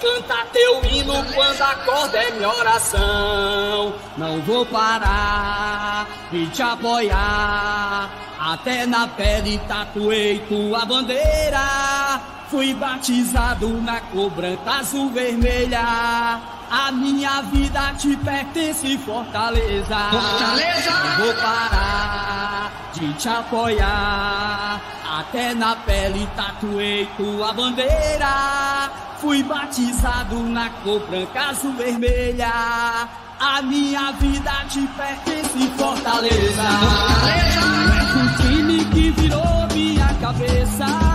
Canta teu hino quando acorda é minha oração. Não vou parar de te apoiar. Até na pele tatuei tua bandeira. Fui batizado na cor branca, azul, vermelha. A minha vida te pertence, Fortaleza. Fortaleza! Não vou parar de te apoiar. Até na pele tatuei tua bandeira. Fui batizado na cor branca, azul, vermelha. A minha vida te pertence, Fortaleza. Fortaleza! É um time que virou minha cabeça.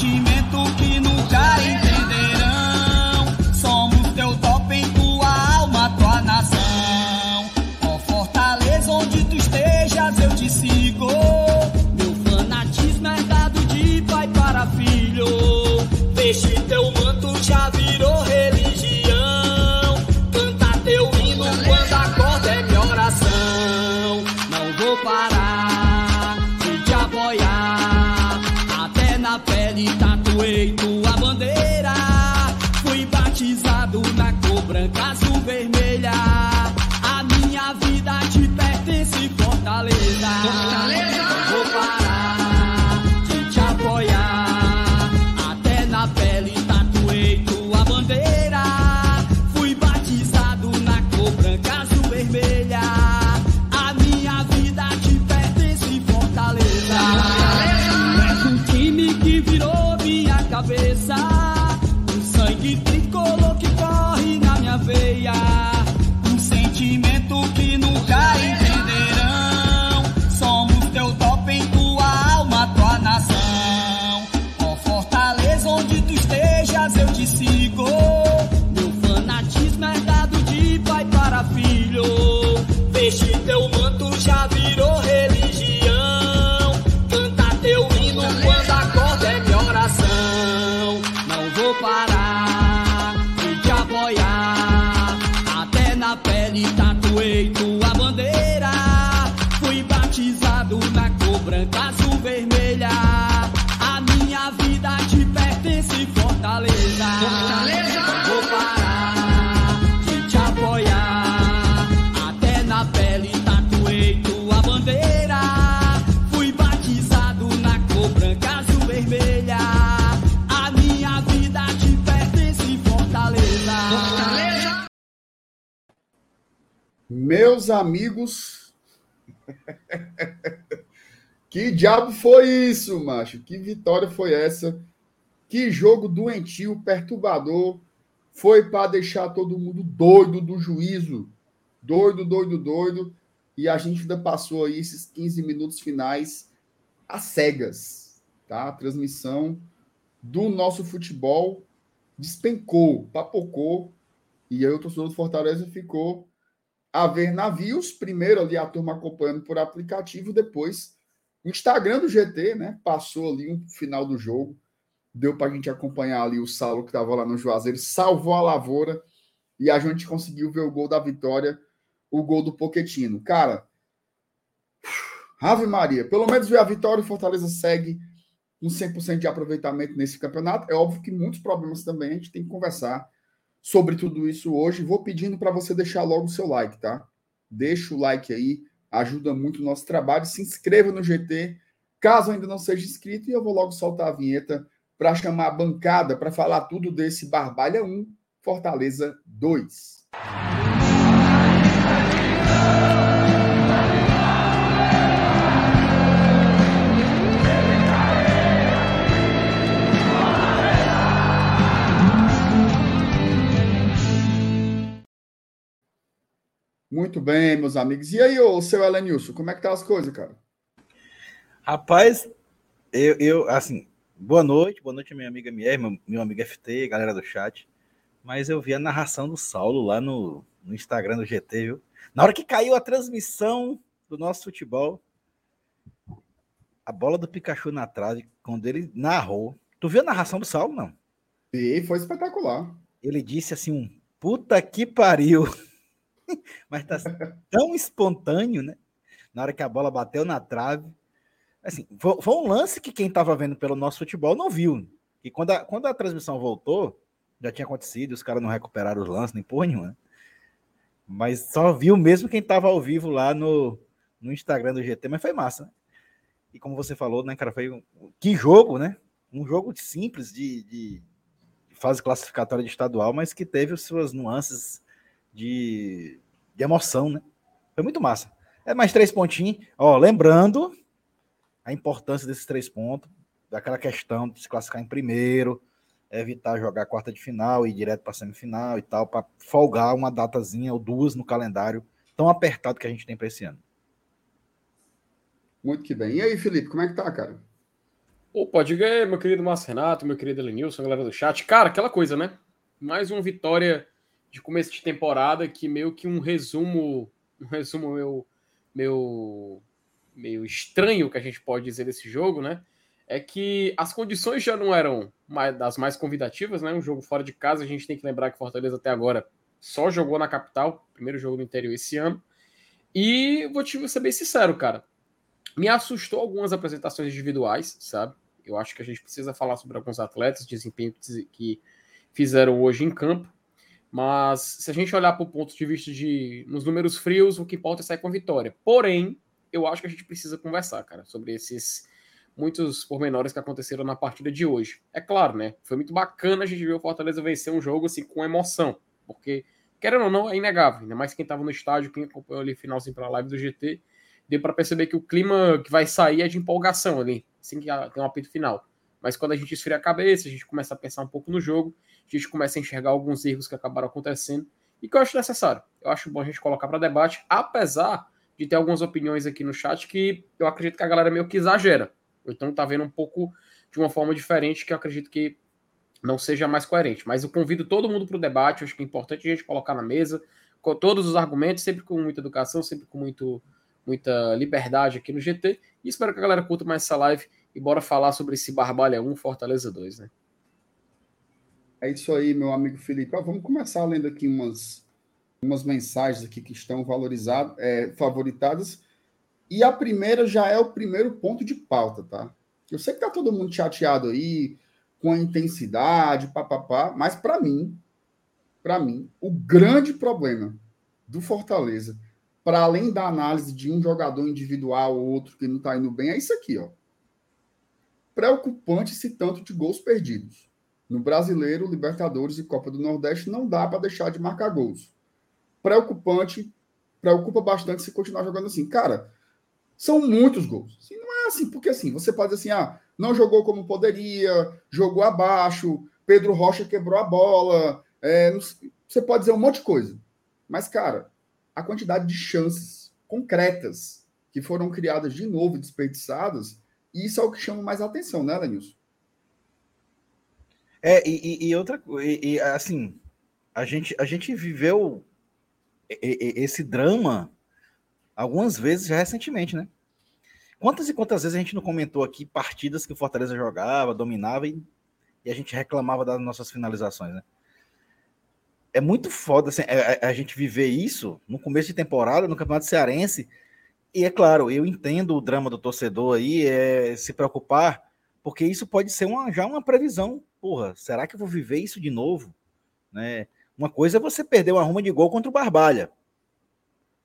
Um sentimento que nunca Fortaleza. Pele tatuei tua bandeira. Fui batizado na cor branca, azul, vermelha. A minha vida te pertence, Fortaleza. Fortaleza! Meus amigos. que diabo foi isso, macho? Que vitória foi essa? Que jogo doentio, perturbador. Foi para deixar todo mundo doido do juízo. Doido, doido, doido. E a gente ainda passou aí esses 15 minutos finais às cegas. Tá? A transmissão do nosso futebol despencou, papocou. E aí o torcedor do Fortaleza ficou a ver navios. Primeiro ali a turma acompanhando por aplicativo, depois o Instagram do GT, né? Passou ali um final do jogo. Deu para a gente acompanhar ali o Saulo que estava lá no Juazeiro, salvou a lavoura e a gente conseguiu ver o gol da vitória, o gol do Poquetino. Cara, Ave Maria, pelo menos ver a vitória, o Fortaleza segue com 100% de aproveitamento nesse campeonato. É óbvio que muitos problemas também, a gente tem que conversar sobre tudo isso hoje. Vou pedindo para você deixar logo o seu like, tá? Deixa o like aí, ajuda muito o nosso trabalho. Se inscreva no GT, caso ainda não seja inscrito, e eu vou logo soltar a vinheta para chamar a bancada para falar tudo desse Barbalha 1, Fortaleza 2. Muito bem, meus amigos. E aí, ô seu Elenilson, como é que tá as coisas, cara? Rapaz, eu, eu assim, Boa noite, boa noite, minha amiga Mier, meu, meu amigo FT, galera do chat. Mas eu vi a narração do Saulo lá no, no Instagram do GT, viu? Na hora que caiu a transmissão do nosso futebol, a bola do Pikachu na trave, quando ele narrou. Tu viu a narração do Saulo, não? E foi espetacular. Ele disse assim: um puta que pariu. Mas tá tão espontâneo, né? Na hora que a bola bateu na trave. Assim, foi, um lance que quem estava vendo pelo nosso futebol não viu. E quando a, quando a transmissão voltou, já tinha acontecido, os caras não recuperaram os lances, nem porra nenhuma. Mas só viu mesmo quem estava ao vivo lá no, no Instagram do GT, mas foi massa, né? E como você falou, né, cara, foi um, que jogo, né? Um jogo simples de, de fase classificatória de estadual, mas que teve as suas nuances de, de emoção, né? Foi muito massa. É mais três pontinhos. Ó, lembrando a importância desses três pontos, daquela questão de se classificar em primeiro, evitar jogar quarta de final e ir direto para semifinal e tal, para folgar uma datazinha ou duas no calendário tão apertado que a gente tem para esse ano. Muito que bem. E aí, Felipe, como é que tá, cara? Opa, diga aí, meu querido Márcio Renato, meu querido Elenilson, galera do chat. Cara, aquela coisa, né? Mais uma vitória de começo de temporada que meio que um resumo, um resumo meu, meu, meio estranho que a gente pode dizer desse jogo, né? É que as condições já não eram das mais convidativas, né? Um jogo fora de casa, a gente tem que lembrar que Fortaleza até agora só jogou na capital, primeiro jogo no interior esse ano. E vou te ser bem sincero, cara. Me assustou algumas apresentações individuais, sabe? Eu acho que a gente precisa falar sobre alguns atletas, desempenho que fizeram hoje em campo. Mas se a gente olhar para o ponto de vista de nos números frios, o que importa é sair com vitória. Porém, eu acho que a gente precisa conversar, cara, sobre esses muitos pormenores que aconteceram na partida de hoje. É claro, né? Foi muito bacana a gente ver o Fortaleza vencer um jogo assim com emoção, porque querendo ou não, é inegável, ainda mais quem estava no estádio, quem acompanhou ali finalzinho a live do GT, deu para perceber que o clima que vai sair é de empolgação ali, assim que tem um apito final. Mas quando a gente esfria a cabeça, a gente começa a pensar um pouco no jogo, a gente começa a enxergar alguns erros que acabaram acontecendo e que eu acho necessário. Eu acho bom a gente colocar para debate, apesar de ter algumas opiniões aqui no chat que eu acredito que a galera meio que exagera. Então tá vendo um pouco de uma forma diferente que eu acredito que não seja mais coerente. Mas eu convido todo mundo para o debate, eu acho que é importante a gente colocar na mesa com todos os argumentos, sempre com muita educação, sempre com muito, muita liberdade aqui no GT. E espero que a galera curta mais essa live e bora falar sobre esse Barbalha 1, Fortaleza 2, né? É isso aí, meu amigo Felipe. Vamos começar lendo aqui umas, umas mensagens aqui que estão valorizadas, é, favoritadas. E a primeira já é o primeiro ponto de pauta, tá? Eu sei que tá todo mundo chateado aí com a intensidade, papapá, mas para mim, para mim, o grande problema do Fortaleza, para além da análise de um jogador individual ou outro que não tá indo bem, é isso aqui, ó. Preocupante esse tanto de gols perdidos. No Brasileiro, Libertadores e Copa do Nordeste não dá para deixar de marcar gols. Preocupante, preocupa bastante se continuar jogando assim. Cara, são muitos gols. Assim, não é assim, porque assim, você pode dizer assim, ah, não jogou como poderia, jogou abaixo, Pedro Rocha quebrou a bola, é, você pode dizer um monte de coisa. Mas, cara, a quantidade de chances concretas que foram criadas de novo e desperdiçadas, isso é o que chama mais atenção, né, Lenilson? É, e, e outra e, e, assim, a gente, a gente viveu esse drama algumas vezes recentemente, né? Quantas e quantas vezes a gente não comentou aqui partidas que o Fortaleza jogava, dominava e, e a gente reclamava das nossas finalizações, né? É muito foda assim, a, é, é, a, gente viver isso no começo de temporada, no Campeonato Cearense. E é claro, eu entendo o drama do torcedor aí, é se preocupar, porque isso pode ser uma, já uma previsão. Porra, será que eu vou viver isso de novo? Né? Uma coisa é você perder uma ruma de gol contra o Barbalha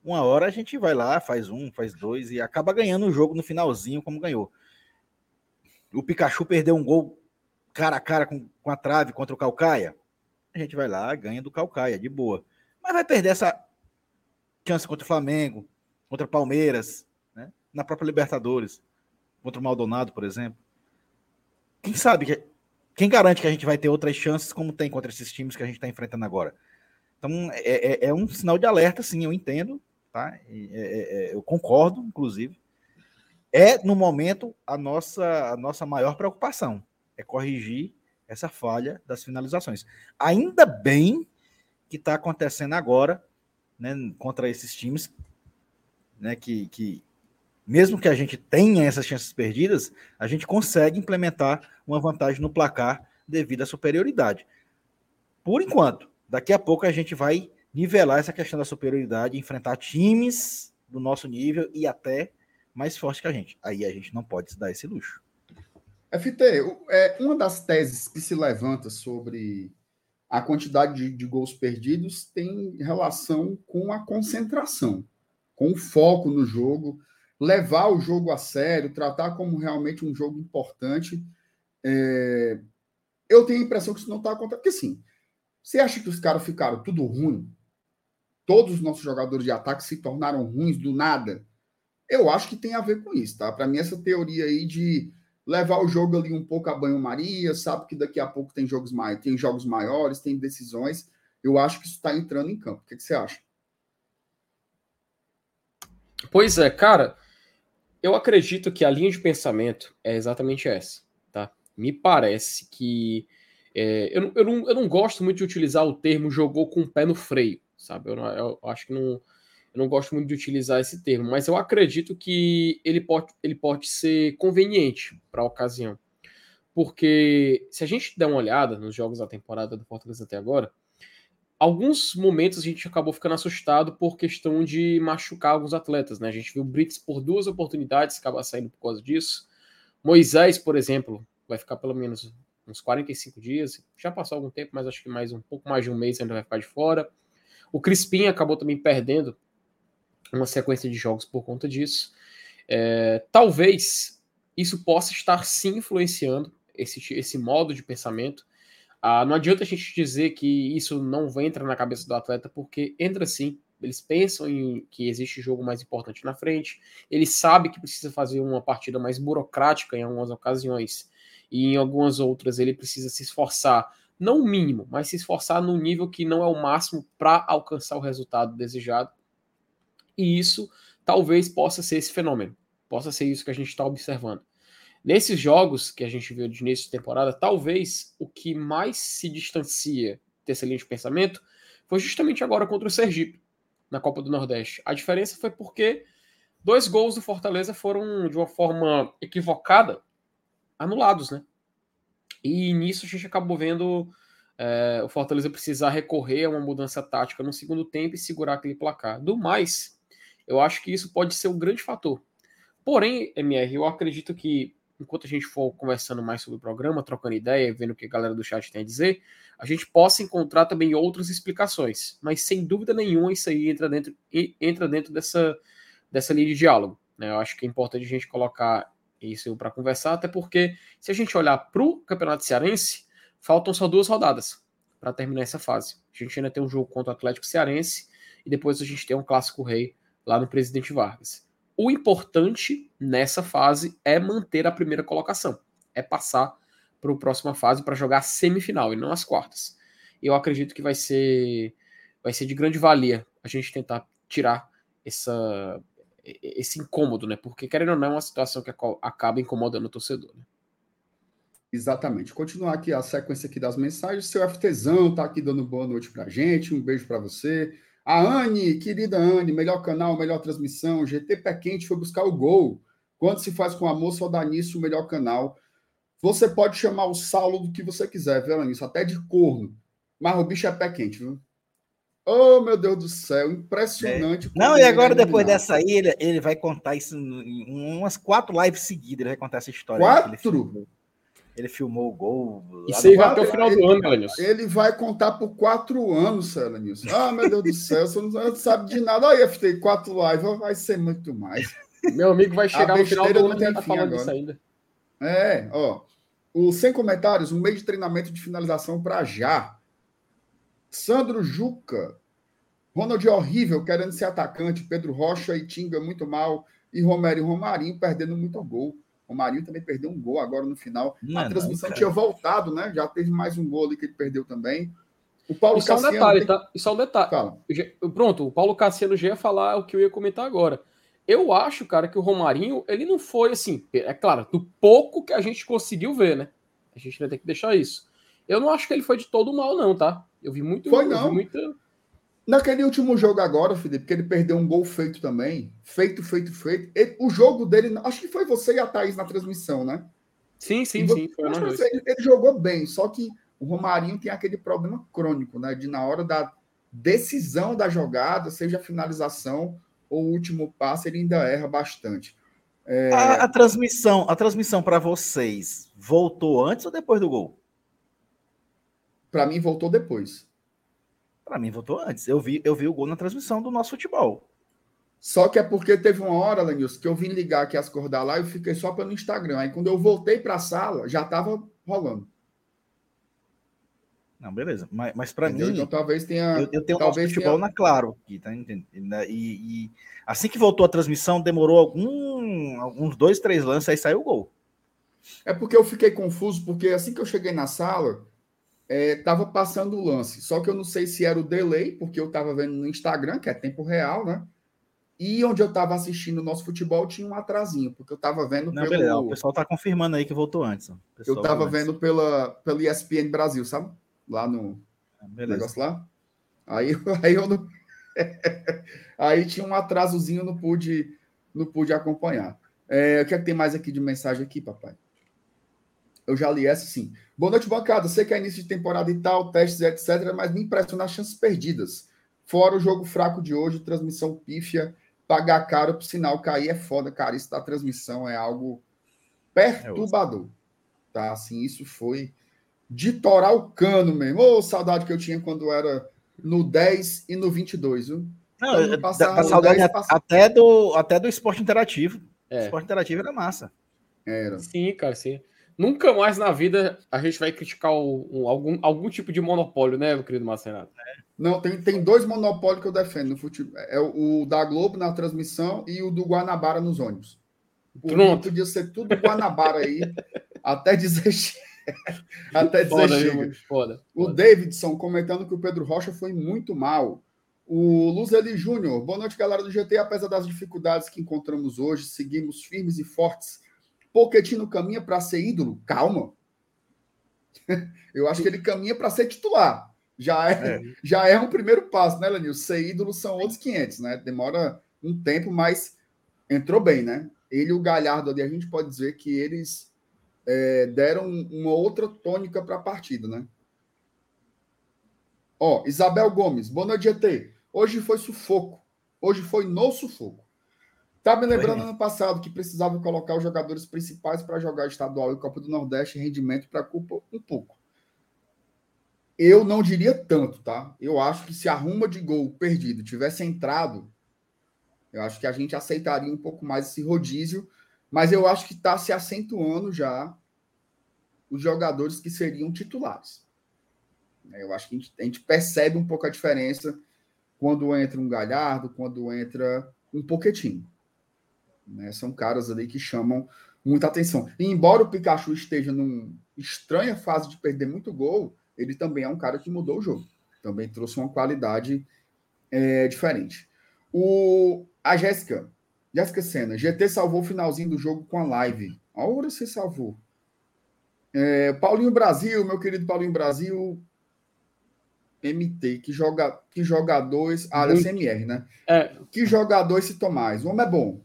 uma hora a gente vai lá, faz um, faz dois e acaba ganhando o jogo no finalzinho, como ganhou. O Pikachu perdeu um gol cara a cara com, com a trave contra o Calcaia. A gente vai lá, ganha do Calcaia, de boa. Mas vai perder essa chance contra o Flamengo, contra o Palmeiras, né? na própria Libertadores, contra o Maldonado, por exemplo. Quem sabe, que, quem garante que a gente vai ter outras chances como tem contra esses times que a gente está enfrentando agora? Então, é, é, é, um sinal de alerta, sim, eu entendo, tá? É, é, é, eu concordo, inclusive. É, no momento, a nossa, a nossa maior preocupação. é corrigir essa falha das finalizações. Ainda bem que está acontecendo agora, né, contra esses times, né, que, que mesmo que a gente tenha essas chances perdidas, a gente consegue implementar uma vantagem no placar devido à superioridade. Por enquanto, daqui a pouco a gente vai nivelar essa questão da superioridade, enfrentar times do nosso nível e até mais fortes que a gente. Aí a gente não pode se dar esse luxo. FT, é, uma das teses que se levanta sobre a quantidade de, de gols perdidos tem relação com a concentração, com o foco no jogo levar o jogo a sério, tratar como realmente um jogo importante. É... Eu tenho a impressão que isso não está acontecendo. Porque, assim, você acha que os caras ficaram tudo ruim? Todos os nossos jogadores de ataque se tornaram ruins do nada? Eu acho que tem a ver com isso, tá? Para mim, essa teoria aí de levar o jogo ali um pouco a banho-maria, sabe que daqui a pouco tem jogos, mai tem jogos maiores, tem decisões. Eu acho que isso está entrando em campo. O que, que você acha? Pois é, cara, eu acredito que a linha de pensamento é exatamente essa, tá? Me parece que é, eu, eu, não, eu não gosto muito de utilizar o termo jogou com o pé no freio, sabe? Eu, eu acho que não, eu não gosto muito de utilizar esse termo, mas eu acredito que ele pode, ele pode ser conveniente para a ocasião. Porque se a gente der uma olhada nos jogos da temporada do Fortaleza até agora, alguns momentos a gente acabou ficando assustado por questão de machucar alguns atletas, né? A gente viu o Brits por duas oportunidades acabar saindo por causa disso. Moisés, por exemplo, vai ficar pelo menos uns 45 dias. Já passou algum tempo, mas acho que mais um pouco mais de um mês ainda vai ficar de fora. O Crispim acabou também perdendo uma sequência de jogos por conta disso. É, talvez isso possa estar sim influenciando esse, esse modo de pensamento ah, não adianta a gente dizer que isso não entra na cabeça do atleta, porque entra sim. Eles pensam em que existe jogo mais importante na frente. Ele sabe que precisa fazer uma partida mais burocrática em algumas ocasiões. E em algumas outras ele precisa se esforçar, não o mínimo, mas se esforçar no nível que não é o máximo para alcançar o resultado desejado. E isso talvez possa ser esse fenômeno. Possa ser isso que a gente está observando. Nesses jogos que a gente viu de início de temporada, talvez o que mais se distancia dessa linha de pensamento foi justamente agora contra o Sergipe, na Copa do Nordeste. A diferença foi porque dois gols do Fortaleza foram, de uma forma equivocada, anulados, né? E nisso a gente acabou vendo é, o Fortaleza precisar recorrer a uma mudança tática no segundo tempo e segurar aquele placar. Do mais, eu acho que isso pode ser um grande fator. Porém, MR, eu acredito que enquanto a gente for conversando mais sobre o programa, trocando ideia, vendo o que a galera do chat tem a dizer, a gente possa encontrar também outras explicações. Mas sem dúvida nenhuma, isso aí entra dentro, entra dentro dessa, dessa linha de diálogo. Né? Eu acho que é importante a gente colocar isso para conversar, até porque se a gente olhar para o Campeonato Cearense, faltam só duas rodadas para terminar essa fase. A gente ainda tem um jogo contra o Atlético Cearense e depois a gente tem um clássico rei lá no Presidente Vargas. O importante nessa fase é manter a primeira colocação, é passar para a próxima fase para jogar a semifinal e não as quartas. Eu acredito que vai ser vai ser de grande valia a gente tentar tirar essa esse incômodo, né? Porque querendo ou não é uma situação que acaba incomodando o torcedor. Né? Exatamente. Continuar aqui a sequência aqui das mensagens. Seu FTzão tá aqui dando boa noite pra gente. Um beijo para você. A Anne, querida Anne, melhor canal, melhor transmissão. GT Pé Quente foi buscar o gol. Quando se faz com amor, só dá nisso o melhor canal. Você pode chamar o Saulo do que você quiser, viu, Anis? Até de corno. Mas o bicho é pé quente, viu? Oh, meu Deus do céu, impressionante. É. Não, e agora, depois dessa aí, ele, ele vai contar isso em umas quatro lives seguidas. Ele vai contar essa história. Quatro? Ele filmou o gol. Isso aí vai até o final do ano, Elenilson. Ele vai contar por quatro anos, Elenilson. Ah, meu Deus do céu, você não sabe de nada. Aí, FT, quatro lives, vai ser muito mais. Meu amigo vai chegar no final do ano e tá falando agora. ainda. É, ó. O Sem Comentários, um meio de treinamento de finalização para já. Sandro Juca. Ronald horrível, querendo ser atacante. Pedro Rocha e Tinga muito mal. E Romero e Romarinho perdendo muito gol. O Marinho também perdeu um gol agora no final. Não a transmissão não, tinha voltado, né? Já teve mais um gol ali que ele perdeu também. O Paulo Isso Cassiano. É um detalhe, tem... tá? Isso é um detalhe. Fala. Pronto, o Paulo Cassiano já ia falar o que eu ia comentar agora. Eu acho, cara, que o Romarinho, ele não foi assim, é claro, do pouco que a gente conseguiu ver, né? A gente vai ter que deixar isso. Eu não acho que ele foi de todo mal, não, tá? Eu vi muito. Foi, não. Vi muita... Naquele último jogo agora, Felipe, que ele perdeu um gol feito também. Feito, feito, feito. Ele- o jogo dele, acho que foi você e a Thaís na transmissão, né? Sim, sim, E sim. Ele, ele jogou bem, só que o Romarinho tem aquele problema crônico, né? De na hora da decisão da jogada, seja a finalização ou o último passe, ele ainda erra bastante. É, A, a transmissão, a transmissão para vocês voltou antes ou depois do gol? Para mim, voltou depois. Para mim voltou antes. Eu vi, eu vi o gol na transmissão do nosso futebol. Só que é porque teve uma hora, Lenilson, que eu vim ligar aqui as da live e fiquei só pelo Instagram. Aí quando eu voltei para a sala, já estava rolando. Não, beleza. Mas, mas para mim, Então talvez tenha. eu, eu tenho talvez futebol tenha- na Claro aqui, tá entendendo? E, e assim que voltou a transmissão, demorou algum, alguns dois, três lances, aí saiu o gol. É porque eu fiquei confuso, porque assim que eu cheguei na sala, é, tava passando o lance. Só que eu não sei se era o delay, porque eu tava vendo no Instagram, que é tempo real, né? E onde eu tava assistindo o nosso futebol tinha um atrasinho, porque eu tava vendo Não, pelo. beleza. O pessoal tá confirmando aí que voltou antes. eu pessoal tava voltou antes. vendo pela, pelo ESPN Brasil, sabe? Lá no, Beleza. negócio lá. Aí, aí eu não. aí tinha um atrasozinho, não pude, não pude acompanhar. É, o que é que tem mais aqui de mensagem aqui, papai? Eu já li essa sim. Boa noite, bancada. Sei que é início de temporada e tal, testes, etc., mas me impressiona as chances perdidas. Fora o jogo fraco de hoje, transmissão pífia, pagar caro pro sinal cair é foda, cara. Isso da transmissão é algo perturbador. Tá, assim, isso foi de torar o cano mesmo. Ô, saudade que eu tinha quando era no 10 e no 22, viu? Não, dá- passar o saudade 10, a- passa- até, do, até do esporte interativo. O É. esporte interativo era massa. Era. Sim, cara, sim. Nunca mais na vida a gente vai criticar o- um- algum, algum tipo de monopólio, né, meu querido Marcenato? Não, tem, tem dois monopólios que eu defendo no futebol. É o, o da Globo na transmissão e o do Guanabara nos ônibus. Mim, Pronto. Podia ser tudo Guanabara aí, até dizer até dizer Foda, chega. Foda. O foda. Davidson comentando que o Pedro Rocha foi muito mal. O Luzeli Júnior, boa noite, galera do GT. Apesar das dificuldades que encontramos hoje, seguimos firmes e fortes. Poquetino caminha para ser ídolo? Calma. Eu acho que ele caminha para ser titular. Já é, já é um primeiro passo, né, Lenil? Ser ídolo são outros 500, né? Demora um tempo, mas entrou bem, né? Ele e o Galhardo ali, a gente pode dizer que eles é, deram uma outra tônica para a partida, né? Ó, Isabel Gomes, boa noite, GT. Hoje foi sufoco. Hoje foi no sufoco. Tá me lembrando ano passado que precisava colocar os jogadores principais para jogar estadual e Copa do Nordeste, rendimento preocupa um pouco. Eu não diria tanto, tá? Eu acho que se a ruma de gol perdido tivesse entrado, eu acho que a gente aceitaria um pouco mais esse rodízio, mas eu acho que está se acentuando já os jogadores que seriam titulares. Eu acho que a gente, a gente percebe um pouco a diferença quando entra um Galhardo, quando entra um Poquetinho. Né? São caras ali que chamam muita atenção. E embora o Pikachu esteja numa estranha fase de perder muito gol, ele também é um cara que mudou o jogo. Também trouxe uma qualidade é, diferente. O, a Jéssica, Jéssica Senna, GT salvou o finalzinho do jogo com a live. A hora você salvou. É, Paulinho Brasil, meu querido Paulinho Brasil, MT, que, joga, que jogadores. Ah, Muito. CMR, né? É, Que jogador esse Tomás? O homem é bom.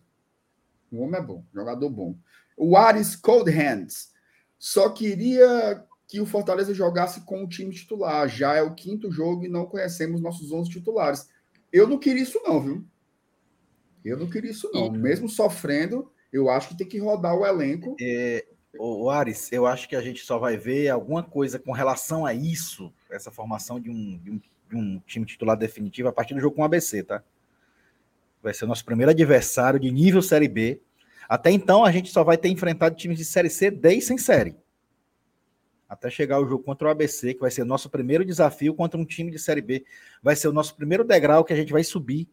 O homem é bom, jogador bom. O Ares Cold Hands só queria que o Fortaleza jogasse com o time titular. Já é o quinto jogo e não conhecemos nossos 11 titulares. Eu não queria isso, não, viu? Eu não queria isso, não. Mesmo sofrendo, eu acho que tem que rodar o elenco. É, o, Ares, eu acho que a gente só vai ver alguma coisa com relação a isso, essa formação de um, de um, de um time titular definitivo a partir do jogo com o ABC, tá? Vai ser o nosso primeiro adversário de nível Série B. Até então, a gente só vai ter enfrentado times de Série C, D e sem série. Até chegar o jogo contra o ABC, que vai ser o nosso primeiro desafio contra um time de Série B. Vai ser o nosso primeiro degrau que a gente vai subir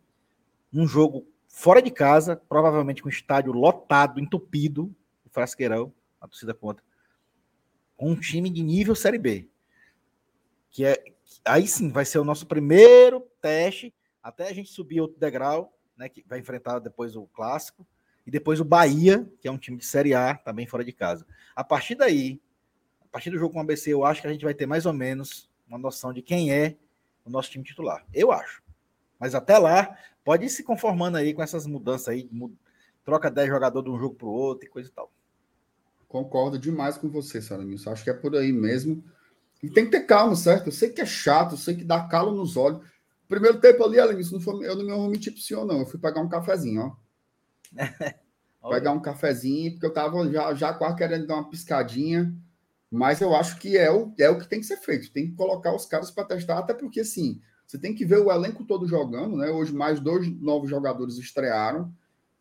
um jogo fora de casa, provavelmente com o estádio lotado, entupido, o Frasqueirão, a torcida contra, com um time de nível Série B. Que é, aí sim vai ser o nosso primeiro teste, até a gente subir outro degrau, né, que vai enfrentar depois o Clássico, e depois o Bahia, que é um time de Série A, também fora de casa. A partir daí, a partir do jogo com o ABC, eu acho que a gente vai ter mais ou menos uma noção de quem é o nosso time titular. Eu acho. Mas até lá, pode ir se conformando aí com essas mudanças aí, troca 10 jogadores de um jogo para o outro e coisa e tal. Concordo demais com você, Saranilson. Acho que é por aí mesmo. E tem que ter calma, certo? Eu sei que é chato, eu sei que dá calo nos olhos. Primeiro tempo ali, Alenilson, não foi, eu não me omiti pro senhor, não. Eu fui pegar um cafezinho, ó. pegar um cafezinho, porque eu tava já, já quase querendo dar uma piscadinha. Mas eu acho que é o, é o que tem que ser feito. Tem que colocar os caras para testar, até porque, assim, você tem que ver o elenco todo jogando, né? Hoje mais dois novos jogadores estrearam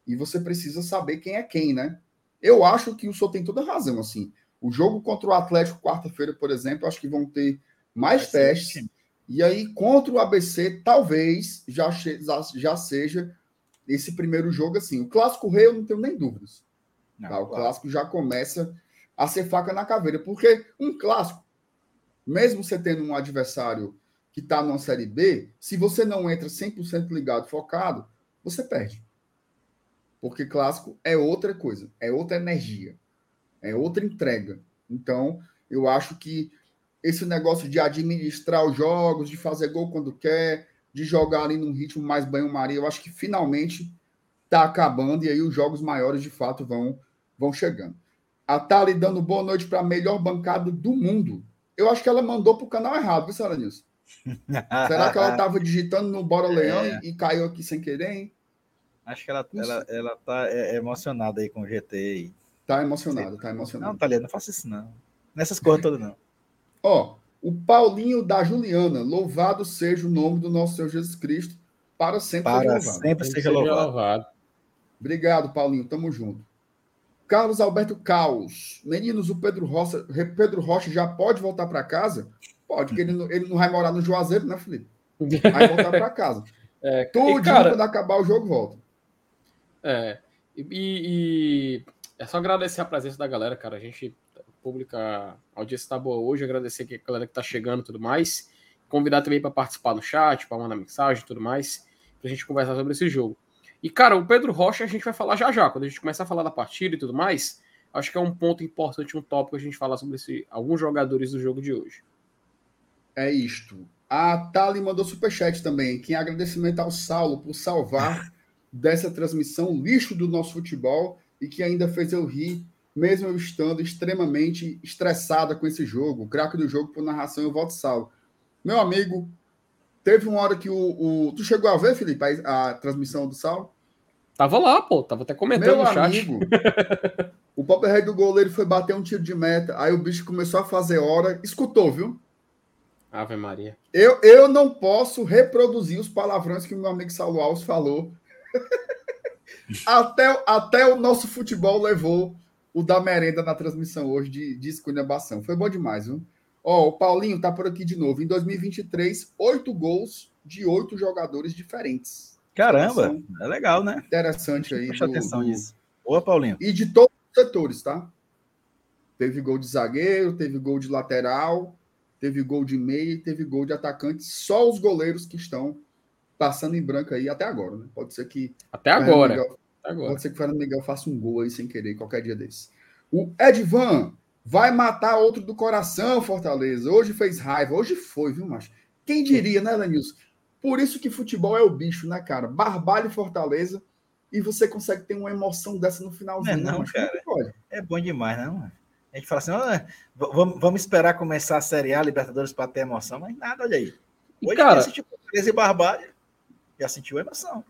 e você precisa saber quem é quem, né? Eu acho que o senhor tem toda a razão, assim. O jogo contra o Atlético quarta-feira, por exemplo, acho que vão ter mais Vai ser testes. time. E aí, contra o ABC, talvez já, já seja esse primeiro jogo, assim. O Clássico Rei, eu não tenho nem dúvidas. Não, Tá, o claro. clássico já começa a ser faca na caveira, porque um clássico, mesmo você tendo um adversário que está numa Série B, se você não entra 100% ligado, focado, você perde. Porque clássico é outra coisa, é outra energia, é outra entrega. Então, eu acho que esse negócio de administrar os jogos, de fazer gol quando quer, de jogar ali num ritmo mais banho-maria, eu acho que finalmente está acabando e aí os jogos maiores de fato vão vão chegando. A Thali dando boa noite para a melhor bancada do mundo. Eu acho que ela mandou para o canal errado, viu, Sara Nilson? Será que ela estava digitando no Bora Leão É. e, e caiu aqui sem querer, hein? Acho que ela, ela, ela tá é, emocionada aí com o GT. aí. Tá emocionada, tá Não, emocionada. Thalia, não faça isso não. Nessas coisas todas não. Ó, o Paulinho da Juliana, louvado seja o nome do nosso Senhor Jesus Cristo, para sempre seja Para louvado. sempre seja louvado. Obrigado, Paulinho. Tamo junto. Carlos Alberto Caos. Meninos, o Pedro Rocha, Pedro Rocha já pode voltar para casa? Pode, porque ele não, ele não vai morar no Juazeiro, né, Felipe? Vai voltar para casa. É, Tudo e, cara, quando acabar o jogo, volta. É, e, e é só agradecer a presença da galera, cara. A gente pública, a audiência tá boa hoje, agradecer que a galera que tá chegando e tudo mais. Convidar também para participar no chat, para mandar mensagem e tudo mais, pra gente conversar sobre esse jogo. E, cara, o Pedro Rocha a gente vai falar já já, quando a gente começar a falar da partida e tudo mais. Acho que é um ponto importante, um tópico a gente falar sobre esse, alguns jogadores do jogo de hoje. É isto. A Thali mandou superchat também. Que agradecimento ao Saulo por salvar dessa transmissão lixo do nosso futebol e que ainda fez eu rir, mesmo eu estando extremamente estressada com esse jogo. O craque do jogo por narração, eu voto Saulo. Meu amigo, teve uma hora que o. o- Tu chegou a ver, Felipe, a, a transmissão do Saulo? Tava lá, pô, tava até comentando Meu no chat. amigo, o Popperhead do goleiro foi bater um tiro de meta, aí o bicho começou a fazer hora, escutou, viu? Ave Maria. Eu, eu não posso reproduzir os palavrões que o meu amigo Saulo Alves falou. até, até o nosso futebol levou o da merenda na transmissão hoje de, de esculhambação. Foi bom demais, viu? Ó, o Paulinho tá por aqui de novo. Em 2023, oito gols de oito jogadores diferentes. Caramba, é legal, né? Interessante aí. Presta do- atenção do- nisso. Boa, Paulinho. E de todos os setores, tá? Teve gol de zagueiro, teve gol de lateral, teve gol de meia e teve gol de atacante. Só os goleiros que estão passando em branco aí até agora, né? Pode ser que. Até agora. Miguel- agora. pode ser que o Fernando Miguel faça um gol aí sem querer, qualquer dia desse. O Edvan vai matar outro do coração, Fortaleza. Hoje fez raiva. Hoje foi, viu, macho? Quem diria, né, Lenilson? Por isso que futebol é o bicho, né, cara? Barbalho e Fortaleza. E você consegue ter uma emoção dessa no finalzinho, Não é né, não, macho? Como é cara. É bom demais, não? A gente fala assim, "Ah, vamos, vamos esperar começar a Série A, Libertadores, para ter emoção, mas nada, olha aí. E, Hoje cara, quem assistiu Fortaleza e Barbalho já sentiu emoção.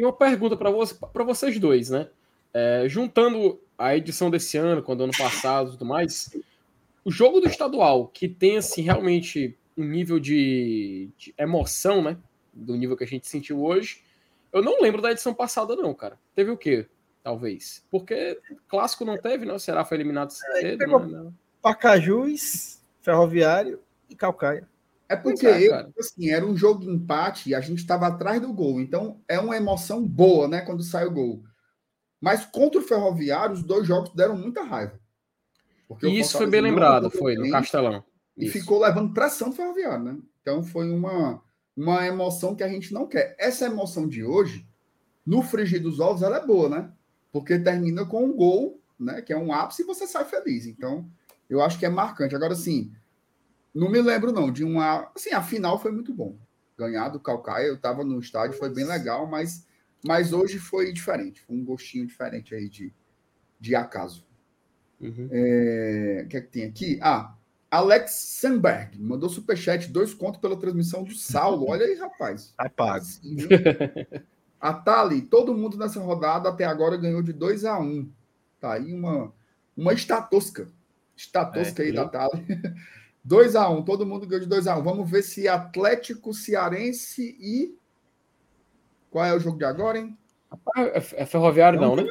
E uma pergunta para você, pra vocês dois, né? É, juntando a edição desse ano com do ano passado e tudo mais, o jogo do estadual, que tem assim realmente um nível de, de emoção, né? Do nível que a gente sentiu hoje, eu não lembro da edição passada, não, cara. Teve o quê? Talvez. Porque clássico não teve, né? O Ceará foi eliminado cedo. pegou- né? Não. Pacajus, Ferroviário e Calcaia. É porque é, eu, cara. assim, era um jogo de empate e a gente estava atrás do gol. Então é uma emoção boa, né? Quando sai o gol. Mas contra o Ferroviário, os dois jogos deram muita raiva. Porque E isso foi bem lembrado, foi, no Castelão. E Isso. ficou levando pressão do Ferroviário, né? Então foi uma, uma emoção que a gente não quer. Essa emoção de hoje, no frigir dos ovos, ela é boa, né? Porque termina com um gol, né? Que é um ápice e você sai feliz. Então, Eu acho que é marcante. Agora, sim, não me lembro, não, de uma. Assim, a final foi muito bom. Ganhar do Calcaia, eu estava no estádio, foi bem legal, mas, mas hoje foi diferente. Foi um gostinho diferente aí de, de acaso. Uhum. É, O que é que tem aqui? Ah, Alex Sandberg mandou superchat, dois contos pela transmissão do Saulo. Olha aí, rapaz. Tá pago. Assim? A Tali, todo mundo nessa rodada até agora ganhou de 2 a 1 um. Tá aí uma, uma estatosca. Estatosca É, aí da Tali. 2 a 1 um, todo mundo ganhou de 2 a 1 um. Vamos ver se Atlético Cearense e. Qual é o jogo de agora, hein? É é ferroviário, não, né?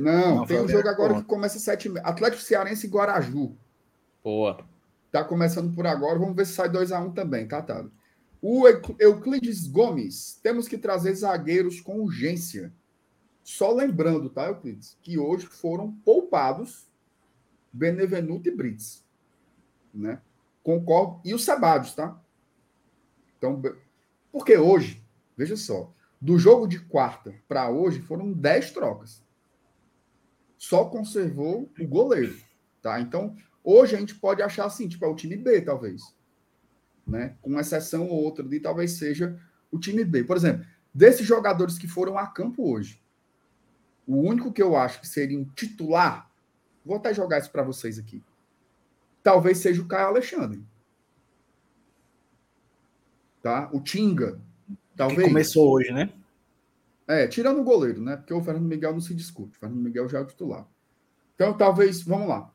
Não, Não, tem um jogo agora conta. que começa às 7 h Atlético Cearense e Guaraju. Boa. Tá começando por agora. Vamos ver se sai 2 a 1 também, tá, Tali? O Eu- Euclides Gomes, temos que trazer zagueiros com urgência. Só lembrando, tá, Euclides, que hoje foram poupados Benevenuto e Brits, né? Concordo. E o Sebadios, tá? Então, porque hoje, veja só, do jogo de quarta para hoje foram 10 trocas. Só conservou o goleiro, tá? Então, hoje a gente pode achar assim, tipo, é o time B, talvez né? Com exceção ou outra de talvez seja o time B. Por exemplo, desses jogadores que foram a campo hoje, o único que eu acho que seria um titular, vou até jogar isso para vocês aqui. Talvez seja o Caio Alexandre. Tá? O Tinga. Que Talvez. começou hoje, né? É, tirando o goleiro, né? Porque o Fernando Miguel não se discute. O Fernando Miguel já é o titular. Então, talvez, vamos lá.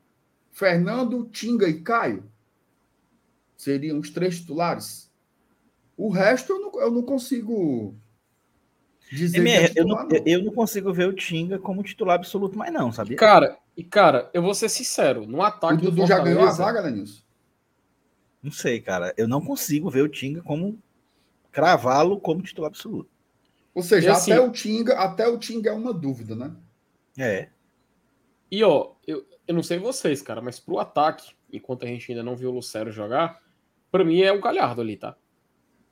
Fernando, Tinga e Caio seriam os três titulares. O resto eu não, eu não consigo dizer. que é MR, eu, não, não. eu não consigo ver o Tinga como titular absoluto, mais não, sabia? Cara, e cara, eu vou ser sincero, no O ataque do Dudu já ganhou a vaga, Lenilson? Não sei, cara. Eu não consigo ver o Tinga como cravá-lo como titular absoluto. Ou seja, E assim- até o Tinga, até o Tinga é uma dúvida, né? É. E ó, eu, eu não sei vocês, cara, mas pro ataque, enquanto a gente ainda não viu o Lucero jogar, pra mim é o Galhardo ali, tá?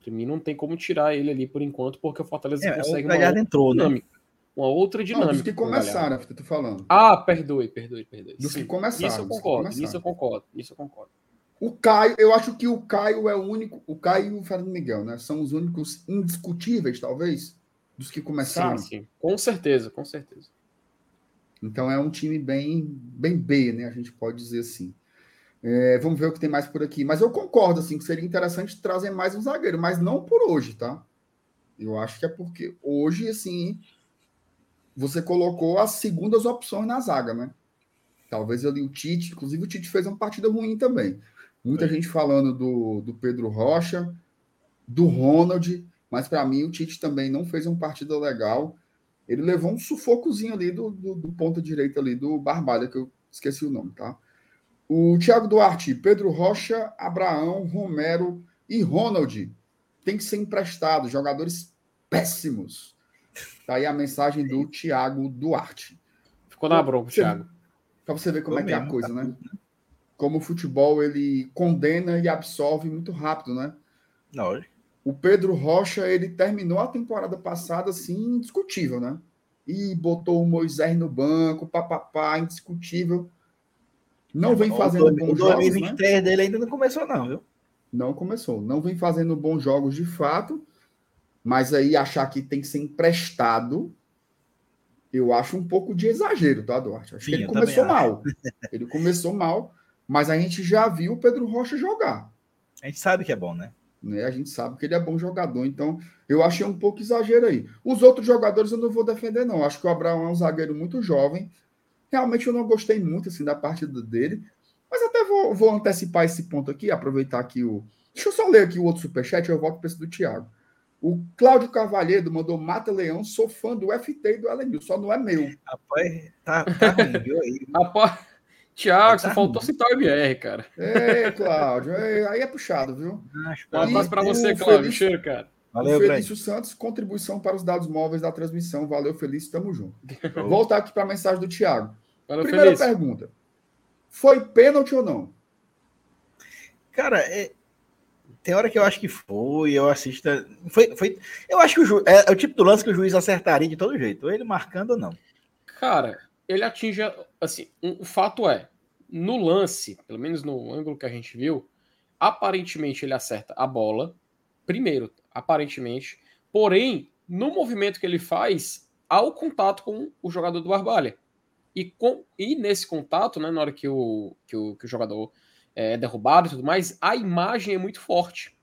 Pra mim não tem como tirar ele ali por enquanto, porque o Fortaleza é consegue o uma Galhardo outra entrou, né? dinâmica. Uma outra Não, dinâmica. dos que começaram, é eu tô falando. Ah, perdoe, perdoe, perdoe. Dos que Sim, começaram, Nisso eu que concordo, nisso eu concordo, nisso eu concordo. O Caio, eu acho que o Caio é o único. O Caio e o Fernando Miguel, né? São os únicos indiscutíveis, talvez, dos que começaram. Sim, sim. Com certeza, com certeza. Então é um time bem, bem B, né? A gente pode dizer assim. É, vamos ver o que tem mais por aqui. Mas eu concordo, assim, que seria interessante trazer mais um zagueiro, mas não por hoje, tá? Eu acho que é porque hoje, assim, você colocou as segundas opções na zaga, né? Talvez ali o Tite, inclusive o Tite fez uma partida ruim também. Muita gente falando do, do Pedro Rocha, do Ronald, mas para mim o Tite também não fez uma partida legal. Ele levou um sufocozinho ali do, do, do ponta direita ali, do Barbalha, que eu esqueci o nome, tá? O Thiago Duarte, Pedro Rocha, Abraão, Romero e Ronald tem que ser emprestados, jogadores péssimos. Tá aí a mensagem do Thiago Duarte. Ficou na bronca, Você- Thiago. Para você ver como Foi é que é a mesmo, coisa, tá né? Como o futebol ele condena e absorve muito rápido, né? Lógico. O Pedro Rocha, ele terminou a temporada passada assim, indiscutível, né? E botou o Moisés no banco, papapá, indiscutível. Não vem fazendo o, bons o jogos, né? 2023 dele ainda não começou, não, viu? Não começou. Não vem fazendo bons jogos de fato, mas aí achar que tem que ser emprestado, eu acho um pouco de exagero, tá, Duarte? Acho Sim, que ele começou mal. Ele começou mal, mas a gente já viu o Pedro Rocha jogar. A gente sabe que é bom, né? Né? A gente sabe que ele é bom jogador, então eu achei um pouco exagero aí. Os outros jogadores eu não vou defender, não. Acho que o Abraão é um zagueiro muito jovem. Realmente eu não gostei muito assim da partida dele, mas até vou, vou antecipar esse ponto aqui, aproveitar aqui o. Deixa eu só ler aqui o outro superchat, eu volto para esse do Thiago. O Cláudio Carvalheiro mandou Mata Leão, sou fã do FT e do Elenil, só não é meu. Rapaz, tá, tá viu? Aí, Rapaz, Thiago, Tá só faltou ruim. citar o MR, cara. É, Cláudio, é, aí é puxado, viu? Um abraço pra E você, Cláudio. Feliz- Cheiro, cara. Valeu. Felício Santos, contribuição para os dados móveis da transmissão. Valeu, Felício, tamo junto. Voltar aqui para a mensagem do Thiago. Valeu, Primeira feliz. pergunta. Foi pênalti ou não? Cara, é- tem hora que eu acho que foi, eu assisto. Foi, foi, eu acho que o ju, é, é o tipo do lance que o juiz acertaria de todo jeito, ou ele marcando ou não. Cara, ele atinge. Assim, um- o fato é, no lance, pelo menos no ângulo que a gente viu, aparentemente ele acerta a bola, primeiro, aparentemente, porém, no movimento que ele faz, há o contato com o jogador do Barbalha. E, com, e nesse contato, né, na hora que o, que o, que o jogador é derrubado e tudo mais, a imagem é muito forte.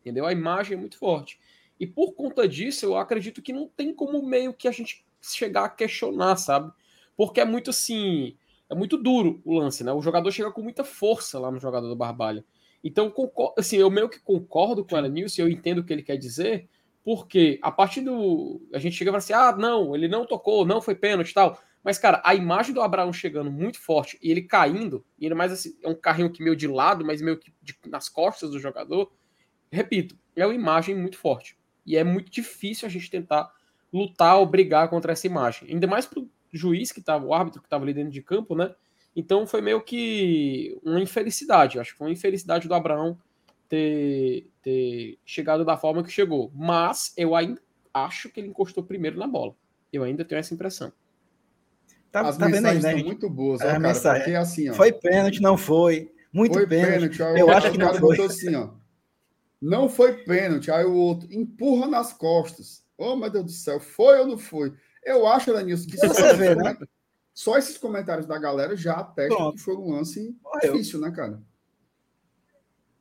Entendeu? A imagem é muito forte. E por conta disso, eu acredito que não tem como meio que a gente chegar a questionar, sabe? Porque é muito assim. É muito duro o lance, né? O jogador chega com muita força lá no jogador do Barbalha. Então, assim, eu meio que concordo com ela, Nilson, eu entendo o que ele quer dizer, porque a partir do. A gente chega e fala assim: ah, não, ele não tocou, não foi pênalti e tal. Mas, cara, a imagem do Abraão chegando muito forte e ele caindo, e ainda mais assim, é um carrinho que meio de lado, mas meio que de, nas costas do jogador, repito, é uma imagem muito forte. E é muito difícil a gente tentar lutar ou brigar contra essa imagem. Ainda mais pro juiz que estava, o árbitro que estava ali dentro de campo, né? Então foi meio que uma infelicidade. Acho que foi uma infelicidade do Abraão ter, ter chegado da forma que chegou. Mas eu ainda acho que ele encostou primeiro na bola. Eu ainda tenho essa impressão. Tá, As tá vendo aí, né? muito boas, ó, cara, porque assim, ó, Foi pênalti, não foi. Muito foi pênalti. pênalti. Eu acho que o cara botou assim, ó. Não foi pênalti. Aí o outro empurra nas costas. Oh, meu Deus do céu, foi ou não foi? Eu acho, Danilson, que você vê, né? só esses comentários da galera já atestam Pronto. que foi um lance Morreu. difícil, né, cara?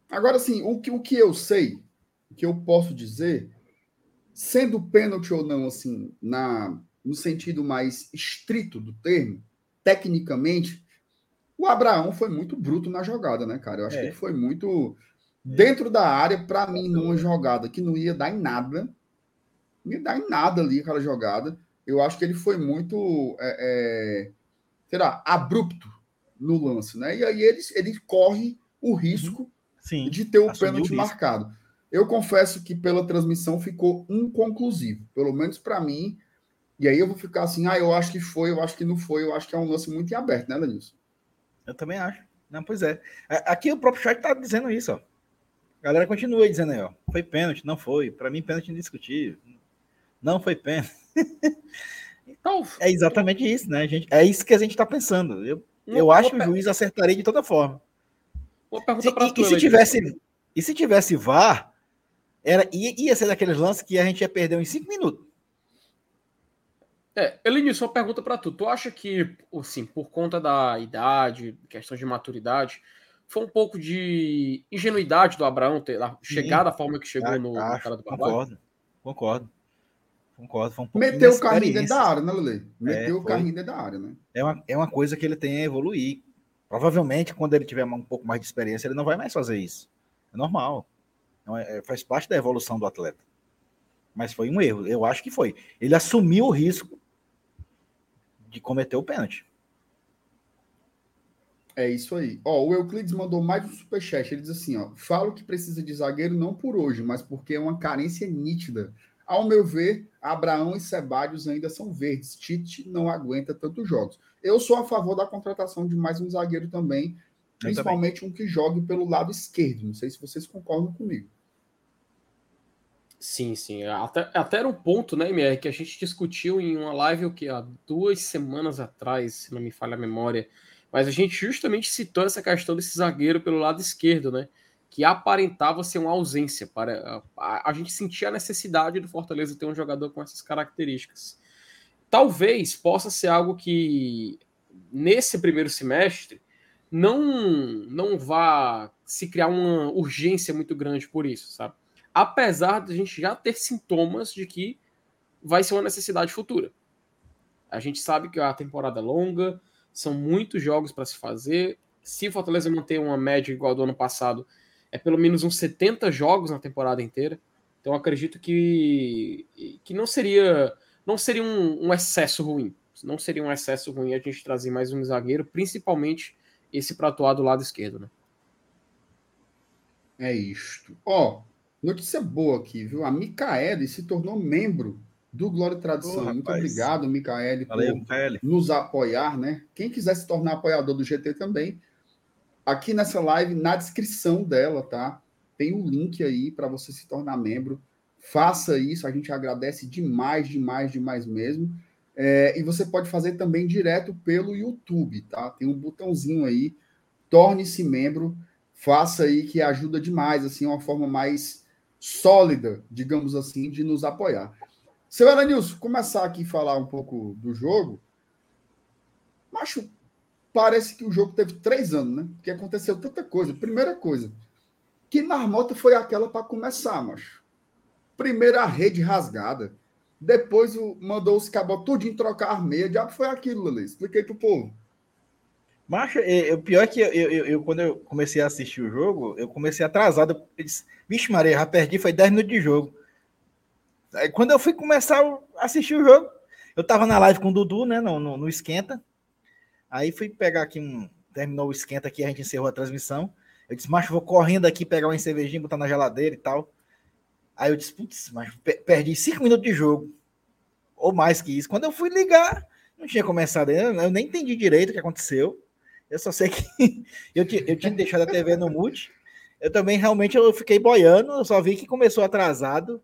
Agora, assim, o que, o que eu sei, o que eu posso dizer, sendo pênalti ou não, assim, na no sentido mais estrito do termo, tecnicamente, o Abraão foi muito bruto na jogada, né, cara? Eu acho é. que ele foi muito dentro da área, para mim, numa jogada que não ia dar em nada, não ia dar em nada ali aquela jogada. Eu acho que ele foi muito, é, é, sei lá, abrupto no lance, né? E aí ele, ele corre o risco Sim, de ter o pênalti o marcado. Eu confesso que pela transmissão ficou inconclusivo, pelo menos para mim e aí eu vou ficar assim, ah, eu acho que foi, eu acho que não foi, eu acho que é um lance muito em aberto, né, Danilson? Eu também acho. Não, pois é. Aqui o próprio chat tá dizendo isso, ó. A galera continua dizendo aí, ó. Foi pênalti, não foi. Para mim, pênalti indiscutível. Não foi pênalti. então, é exatamente isso, né, gente? É isso que a gente tá pensando. Eu, eu acho que o juiz acertaria de toda forma. Se, e, tu, e, se tivesse, e se tivesse VAR, era, ia, ia ser daqueles lances que a gente ia perder em cinco minutos. É, Eline, só pergunta para tu. Tu acha que, assim, por conta da idade, questão de maturidade, foi um pouco de ingenuidade do Abraão ter chegar da forma que chegou no, acho, cara do Barbalho? Concordo, concordo. Concordo. Foi um Meteu o carrinho dentro da área, né, Lele? Meteu é, o carrinho dentro da área, né? É uma, é uma coisa que ele tem a evoluir. Provavelmente, quando ele tiver um pouco mais de experiência, ele não vai mais fazer isso. É normal. Não é, é faz parte da evolução do atleta. Mas foi um erro. Eu acho que foi. Ele assumiu o risco de cometer o pênalti. É isso aí. Ó, o Euclides mandou mais um superchat. Ele diz assim: ó, falo que precisa de zagueiro não por hoje, mas porque é uma carência nítida. Ao meu ver, Abraão e Sebadios ainda são verdes. Tite não aguenta tantos jogos. Eu sou a favor da contratação de mais um zagueiro também, principalmente também. um que jogue pelo lado esquerdo. Não sei se vocês concordam comigo. Sim, sim. Até, até era um ponto, né, MR, que a gente discutiu em uma live o que há duas semanas atrás, se não me falha a memória. Mas a gente justamente citou essa questão desse zagueiro pelo lado esquerdo, né? Que aparentava ser uma ausência. para A, a gente sentia a necessidade do Fortaleza ter um jogador com essas características. Talvez possa ser algo que, nesse primeiro semestre, não, não vá se criar uma urgência muito grande por isso, sabe? Apesar de a gente já ter sintomas de que vai ser uma necessidade futura. A gente sabe que a temporada é longa, são muitos jogos para se fazer. Se Fortaleza manter uma média igual ao do ano passado, é pelo menos uns 70 jogos na temporada inteira. Então acredito que, que não seria não seria um, um, excesso ruim. Não seria um excesso ruim a gente trazer mais um zagueiro, principalmente esse para atuar do lado esquerdo, né? É isto. Ó, oh, Notícia boa aqui, viu? A Micaele se tornou membro do Glória e Tradição. Oh, Muito obrigado, Micaele, por Micaele. nos apoiar, né? Quem quiser se tornar apoiador do GT também, aqui nessa live, na descrição dela, tá? Tem o um link aí para você se tornar membro. Faça isso, a gente agradece demais, demais, demais mesmo. É, e você pode fazer também direto pelo YouTube, tá? Tem um botãozinho aí torne-se membro, faça aí que ajuda demais, assim, uma forma mais sólida, digamos assim, de nos apoiar. Seu Elenilson, começar aqui a falar um pouco do jogo. Macho, parece que o jogo teve três anos, né? Porque aconteceu tanta coisa. Primeira coisa, que marmota foi aquela para começar, macho? Primeiro a rede rasgada. Depois o, mandou os cabos tudinho trocar a meia. Diabo foi aquilo, ali. Expliquei pro povo. Macho, é, o pior é que eu, eu, eu, quando eu comecei a assistir o jogo, eu comecei atrasado. Eu disse, Vixe, Maria, já perdi, foi 10 minutos de jogo. Aí quando eu fui começar a assistir o jogo, eu tava na live com o Dudu, né, no, no, no Esquenta. Aí fui pegar aqui um. Terminou o Esquenta aqui, a gente encerrou a transmissão. Eu disse, macho, vou correndo aqui pegar uma cervejinha, botar na geladeira e tal. Aí eu disse, putz, mas perdi 5 minutos de jogo. Ou mais que isso. Quando eu fui ligar, não tinha começado ainda, eu nem entendi direito o que aconteceu. Eu só sei que eu, tinha, eu tinha deixado a TV no mute. Eu também realmente eu fiquei boiando, eu só vi que começou atrasado,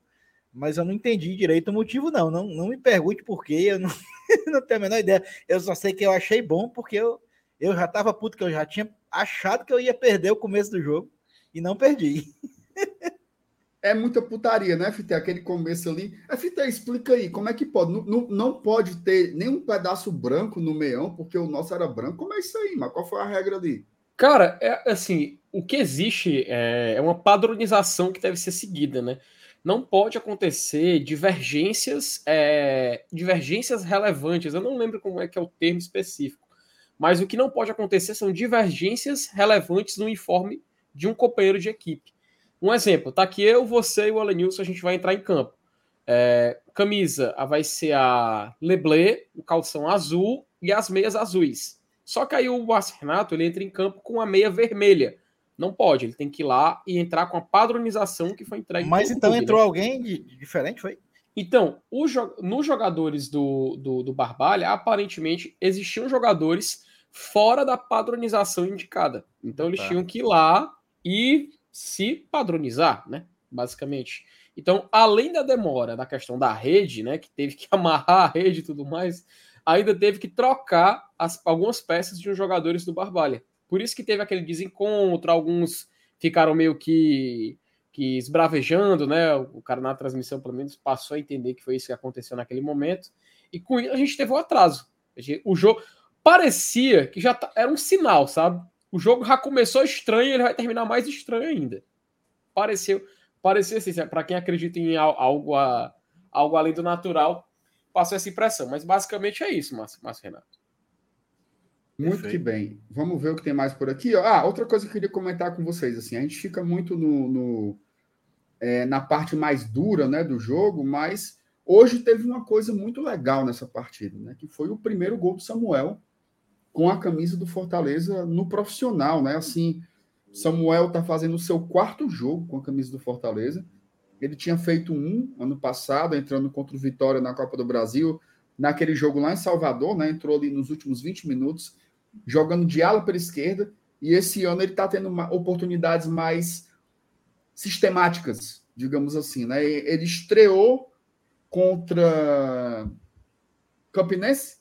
mas eu não entendi direito o motivo, não. Não, não me pergunte por quê, eu não, não tenho a menor ideia. Eu só sei que eu achei bom porque eu, eu já tava puto, que eu já tinha achado que eu ia perder o começo do jogo e não perdi. é muita putaria, né, Fité? Aquele começo ali. É, Fité, explica aí, como é que pode? Não, não, não, pode ter nenhum pedaço branco no meião, porque o nosso era branco. Como é isso aí, mas qual foi a regra ali? Cara, é assim, o que existe é, é uma padronização que deve ser seguida, né? Não pode acontecer divergências, é, divergências relevantes. Eu não lembro como é que é o termo específico, mas o que não pode acontecer são divergências relevantes no informe de um companheiro de equipe. Um exemplo, tá aqui eu, você e o Alenilson, a gente vai entrar em campo. É, camisa vai ser a Leblé, o calção azul e as meias azuis. Só que aí o Márcio Renato ele entra em campo com a meia vermelha. Não pode, ele tem que ir lá e entrar com a padronização que foi entregue. Mas então clube, entrou né? alguém de, de diferente, foi? Então, o, nos jogadores do, do, do Barbalha, aparentemente existiam jogadores fora da padronização indicada. Então eles tá. tinham que ir lá e se padronizar, né? Basicamente. Então, além da demora da questão da rede, né? Que teve que amarrar a rede e tudo mais, ainda teve que trocar as, algumas peças de uns jogadores do Barbalha. Por isso que teve aquele desencontro, alguns ficaram meio que, que esbravejando, né? O cara na transmissão, pelo menos, passou a entender que foi isso que aconteceu naquele momento. E com isso a gente teve um atraso. O jogo parecia que já tá, era um sinal, sabe? O jogo já começou estranho e ele vai terminar mais estranho ainda. Pareceu, parecia assim, para quem acredita em algo, a, algo além do natural, passou essa impressão. Mas basicamente é isso, Márcio, Márcio Renato. Muito Perfeito. que bem. Vamos ver o que tem mais por aqui. Ah, outra coisa que eu queria comentar com vocês. Assim, a gente fica muito no, no é, na parte mais dura né, do jogo, mas hoje teve uma coisa muito legal nessa partida, né, que foi o primeiro gol do Samuel com a camisa do Fortaleza no profissional, né? Assim, Samuel está fazendo o seu quarto jogo com a camisa do Fortaleza. Ele tinha feito um ano passado, entrando contra o Vitória na Copa do Brasil, naquele jogo lá em Salvador, né? Entrou ali nos últimos 20 minutos, jogando de ala pela esquerda. E esse ano ele está tendo oportunidades mais sistemáticas, digamos assim, né? Ele estreou contra Campinense,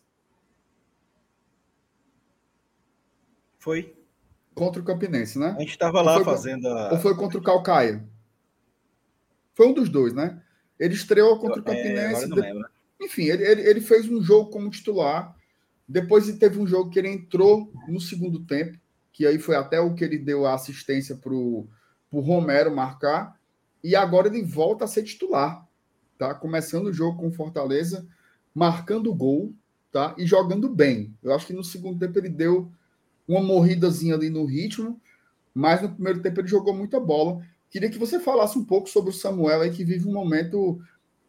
Foi. Contra o Campinense, né? A gente estava lá fazendo a... Ou foi contra o Calcaia? Foi um dos dois, né? Ele estreou contra o é, Campinense. É, de... Enfim, ele, ele, ele, fez um jogo como titular. Depois ele teve um jogo que ele entrou no segundo tempo, que aí foi até o que ele deu a assistência para o Romero marcar. E agora ele volta a ser titular. Tá? Começando o jogo com Fortaleza, marcando gol tá? e jogando bem. Eu acho que no segundo tempo ele deu uma morridazinha ali no ritmo, mas no primeiro tempo ele jogou muita bola. Queria que você falasse um pouco sobre o Samuel aí, que vive um momento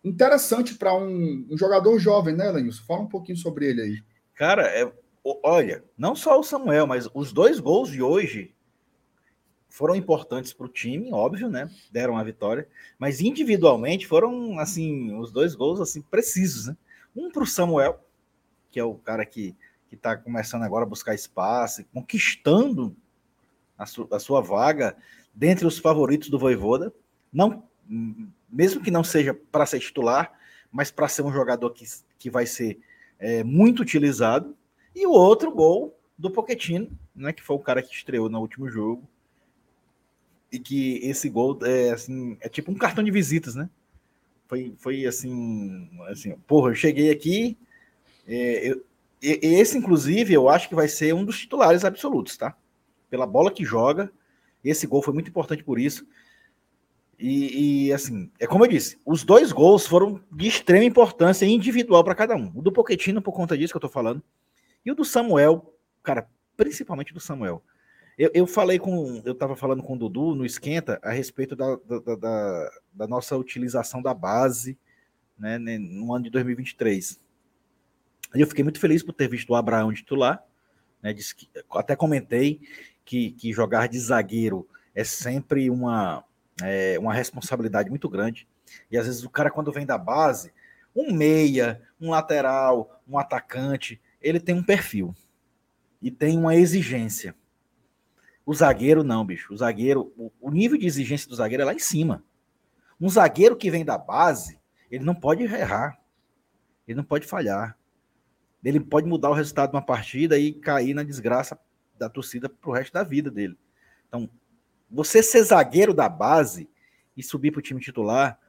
interessante para um, um, jogador jovem, né, Lenilson? Fala um pouquinho sobre ele aí. Cara, é, olha, não só o Samuel, mas os dois gols de hoje foram importantes para o time, óbvio, né? Deram a vitória, mas individualmente foram assim os dois gols assim precisos, né? Um para o Samuel, que é o cara que que está começando agora a buscar espaço, conquistando a, su, a, sua vaga dentre os favoritos do Voivoda, não, mesmo que não seja para ser titular, mas para ser um jogador que, que vai ser é, muito utilizado. E o outro gol do Pochettino, né, que foi o cara que estreou no último jogo. E que esse gol é assim, é tipo um cartão de visitas, né? Foi, foi assim, assim, porra, eu cheguei aqui, é, eu, esse inclusive eu acho que vai ser um dos titulares absolutos, tá? Pela bola que joga, esse gol foi muito importante por isso. E, e, assim, é como eu disse, os dois gols foram de extrema importância individual para cada um. O do Pochettino, por conta disso que eu tô falando, e o do Samuel, cara, principalmente do Samuel. Eu, eu falei com. Eu estava falando com o Dudu no Esquenta a respeito da, da, da, da nossa utilização da base né, no ano de 2023. E eu fiquei muito feliz por ter visto o Abraão titular. Né, que, até comentei que, que jogar de zagueiro é sempre uma, é, uma responsabilidade muito grande. E às vezes o cara, quando vem da base, um meia, um lateral, um atacante, ele tem um perfil e tem uma exigência. O zagueiro não, bicho. O zagueiro, o nível de exigência do zagueiro é lá em cima. Um zagueiro que vem da base, ele não pode errar. Ele não pode falhar. Ele pode mudar o resultado de uma partida e cair na desgraça da torcida pro resto da vida dele. Então, você ser zagueiro da base e subir para o time titular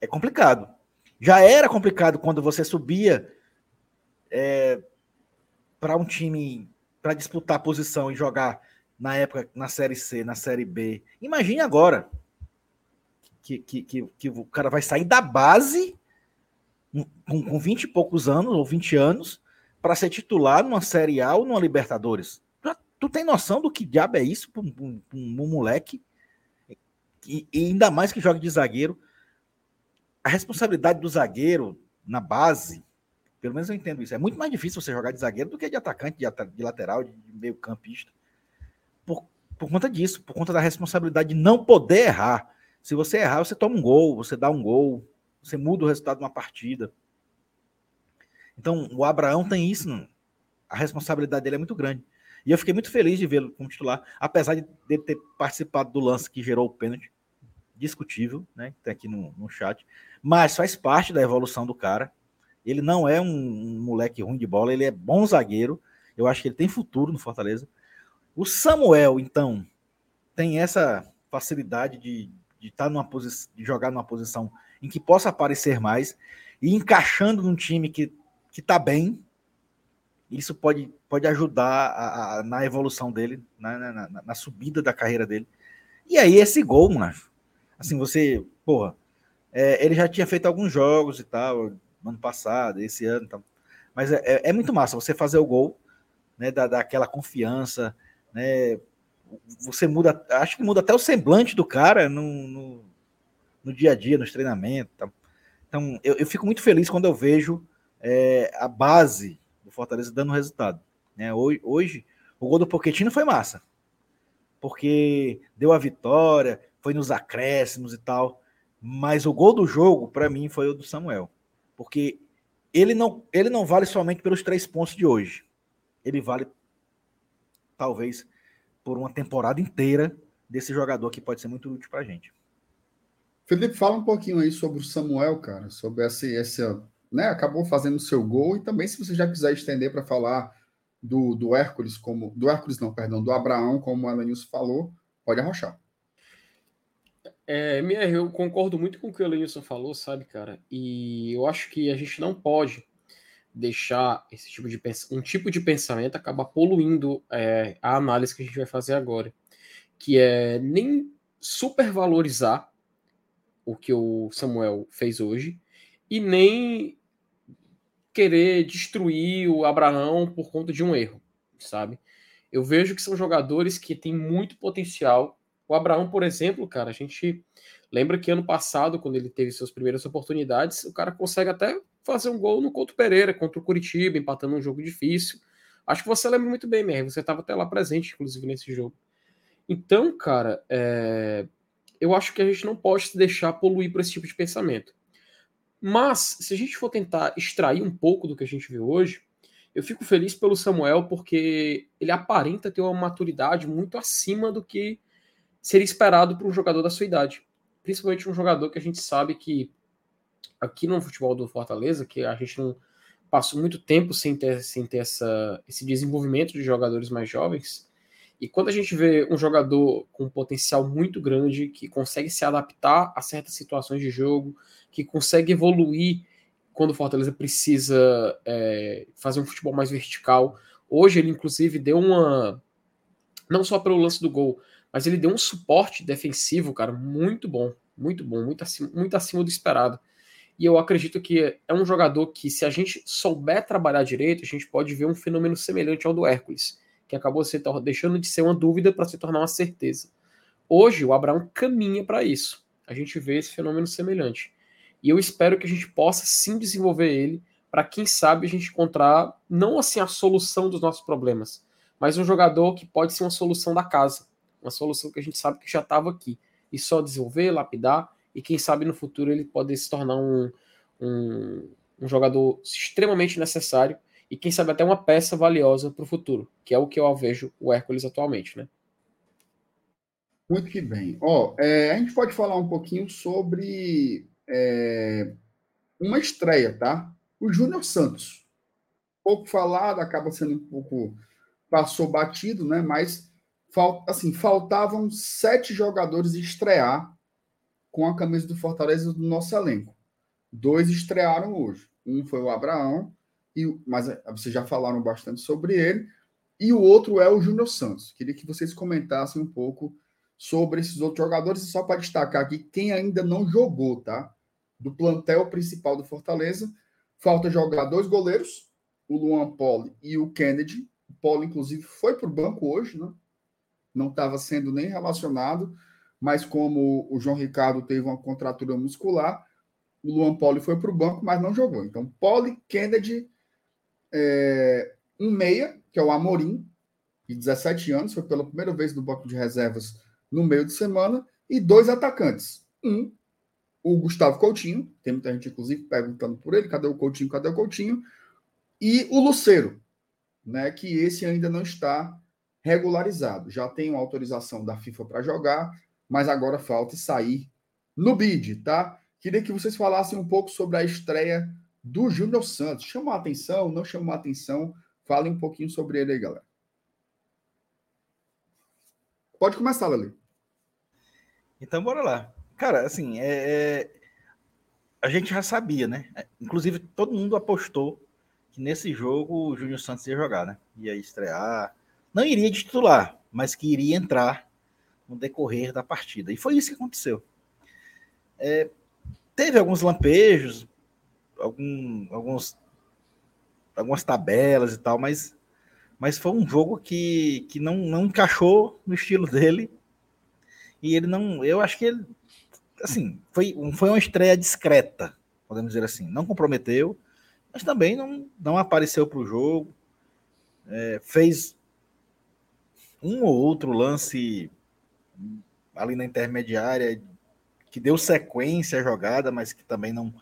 é complicado. Já era complicado quando você subia é, para um time para disputar posição e jogar na época na Série C, na Série B. Imagine agora que, que, que, que o cara vai sair da base com, com 20 e poucos anos, ou 20 anos, para ser titular numa Série A ou numa Libertadores. Tu, tu tem noção do que diabo é isso para um, um, moleque? E, e ainda mais que joga de zagueiro. A responsabilidade do zagueiro na base pelo menos eu entendo isso. É muito mais difícil você jogar de zagueiro do que de atacante, de, de lateral, de meio campista. Por, por conta disso, por conta da responsabilidade de não poder errar. Se você errar, você toma um gol, você dá um gol, você muda o resultado de uma partida. Então, o Abraão tem isso, não? a responsabilidade dele é muito grande. E eu fiquei muito feliz de vê-lo como titular, apesar de ele ter participado do lance que gerou o pênalti, discutível, né? Tem aqui no, no chat, mas faz parte da evolução do cara. Ele não é um, um, moleque ruim de bola, ele é bom zagueiro. Eu acho que ele tem futuro no Fortaleza. O Samuel, então, tem essa facilidade de, de, estar tá numa posição, de jogar numa posição em que possa aparecer mais e encaixando num time que que está bem. Isso pode, pode ajudar a, a, na evolução dele, na, na, na, subida da carreira dele. E aí, esse gol, mano, assim, você, porra, é, ele já tinha feito alguns jogos e tal, ano passado, esse ano. Então. Mas é, é, é, muito massa você fazer o gol, né? Dar, dar aquela confiança, né? Você muda, acho que muda até o semblante do cara no, no, no dia a dia, nos treinamentos. Então, eu, eu, fico muito feliz quando eu vejo é, a base do Fortaleza dando resultado. Né? Hoje, hoje, o gol do Poquetino foi massa, porque deu a vitória, foi nos acréscimos e tal. Mas o gol do jogo, para mim, foi o do Samuel. Porque ele não, ele não vale somente pelos três pontos de hoje. Ele vale, talvez, por uma temporada inteira desse jogador que pode ser muito útil para a gente. Felipe, fala um pouquinho aí sobre o Samuel, cara, sobre essa, essa né, acabou fazendo o seu gol, e também se você já quiser estender para falar do, do Hércules, como. Do Hércules, não, perdão, do Abraão, como o Elenilson falou, pode arrochar. É, eu concordo muito com o que o Lenilson falou, sabe, cara? E eu acho que a gente não pode deixar esse tipo de um tipo de pensamento acabar poluindo é, a análise que a gente vai fazer agora, que é nem supervalorizar o que o Samuel fez hoje e nem querer destruir o Abraão por conta de um erro, sabe? Eu vejo que são jogadores que têm muito potencial o Abraão, por exemplo, cara, a gente lembra que ano passado, quando ele teve suas primeiras oportunidades, o cara consegue até fazer um gol no Couto Pereira, contra o Curitiba, empatando um jogo difícil. Acho que você lembra muito bem, Mer, você estava até lá presente, inclusive, nesse jogo. Então, cara, é... eu acho que a gente não pode se deixar poluir por esse tipo de pensamento. Mas, se a gente for tentar extrair um pouco do que a gente viu hoje, eu fico feliz pelo Samuel porque ele aparenta ter uma maturidade muito acima do que seria esperado para um jogador da sua idade. Principalmente um jogador que a gente sabe que aqui no futebol do Fortaleza, que a gente não passou muito tempo sem ter, sem ter essa, esse desenvolvimento de jogadores mais jovens. E quando a gente vê um jogador com um potencial muito grande, que consegue se adaptar a certas situações de jogo, que consegue evoluir quando o Fortaleza precisa é, fazer um futebol mais vertical. Hoje ele, inclusive, deu uma. Não só pelo lance do gol, mas ele deu um suporte defensivo, cara, muito bom. Muito bom, muito acima, muito acima do esperado. E eu acredito que é um jogador que, se a gente souber trabalhar direito, a gente pode ver um fenômeno semelhante ao do Hércules, que acabou se deixando de ser uma dúvida para se tornar uma certeza. Hoje, o Abraão caminha para isso. A gente vê esse fenômeno semelhante. E eu espero que a gente possa sim desenvolver ele para quem sabe a gente encontrar não assim a solução dos nossos problemas, mas um jogador que pode ser uma solução da casa, uma solução que a gente sabe que já estava aqui e só desenvolver, lapidar e quem sabe no futuro ele pode se tornar um, um, um jogador extremamente necessário e quem sabe até uma peça valiosa para o futuro, que é o que eu vejo o Hércules atualmente, né? Muito que bem. Ó, é, a gente pode falar um pouquinho sobre é, uma estreia, tá? O Júnior Santos. Pouco falado, acaba sendo um pouco. passou batido, né? Mas assim, faltavam sete jogadores estrear com a camisa do Fortaleza do nosso elenco. Dois estrearam hoje. Um foi o Abraão, e, mas eh, vocês já falaram bastante sobre ele. E o outro é o Júnior Santos. Queria que vocês comentassem um pouco sobre esses outros jogadores, só para destacar aqui quem ainda não jogou, tá? Do plantel principal do Fortaleza, falta jogar dois goleiros, o Luan Poli e o Kennedy. O Poli, inclusive, foi para o banco hoje, né? Não estava sendo nem relacionado mas como o João Ricardo teve uma contratura muscular, o Luan Poli foi para o banco, mas não jogou. Então, Poli, Kennedy, é, um meia, que é o Amorim, de 17 anos, foi pela primeira vez no banco de reservas no meio de semana, e dois atacantes. Um, o Gustavo Coutinho, tem muita gente, inclusive, perguntando por ele, cadê o Coutinho, cadê o Coutinho? E o Luceiro, né, que esse ainda não está regularizado. Já tem uma autorização da FIFA para jogar, mas agora falta sair no bid, tá? Queria que vocês falassem um pouco sobre a estreia do Júnior Santos. Chamou a atenção? Não chamou a atenção? Falem um pouquinho sobre ele aí, galera. Pode começar, Lali. Então, bora lá. Cara, assim, é, é... a gente já sabia, né? Inclusive, todo mundo apostou que nesse jogo o Júnior Santos ia jogar, né? Ia estrear. Não iria titular, mas que iria entrar no decorrer da partida. E foi isso que aconteceu. É, teve alguns lampejos, algum, alguns, algumas tabelas e tal, mas, mas foi um jogo que, que não, não encaixou no estilo dele. E ele não. Eu acho que ele. Assim, foi, foi uma estreia discreta, podemos dizer assim. Não comprometeu, mas também não, não apareceu para o jogo. É, fez um ou outro lance ali na intermediária, que deu sequência à jogada, mas que também não,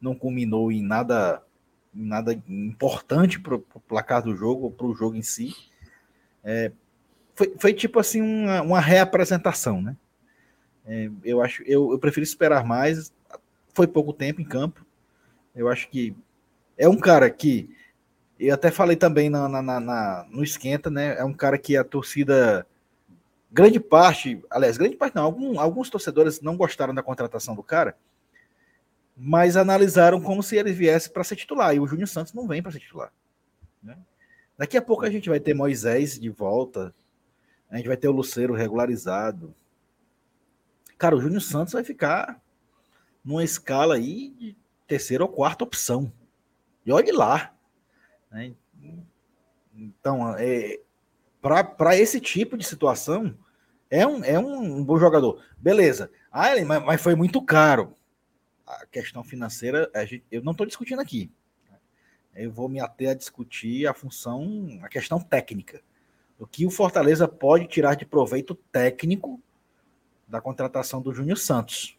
não culminou em nada, em nada importante para o placar do jogo, ou para o jogo em si. É, foi, foi tipo assim uma, uma reapresentação, né? É, eu acho, eu, eu prefiro esperar mais. Foi pouco tempo em campo. Eu acho que é um cara que eu até falei também na, na, na, no esquenta, né? É um cara que a torcida grande parte, aliás, grande parte não, algum, alguns torcedores não gostaram da contratação do cara, mas analisaram como se ele viesse para ser titular, e o Júnior Santos não vem para ser titular. Né? Daqui a pouco a gente vai ter Moisés de volta, a gente vai ter o Luceiro regularizado. Cara, o Júnior Santos vai ficar numa escala aí de terceira ou quarta opção. E olhe lá. Né? Então, é, para esse tipo de situação, é um, é um bom jogador. Beleza. Ah, mas, mas foi muito caro. A questão financeira, a gente, eu não estou discutindo aqui. Eu vou me ater a discutir a função, a questão técnica. O que o Fortaleza pode tirar de proveito técnico da contratação do Júnior Santos.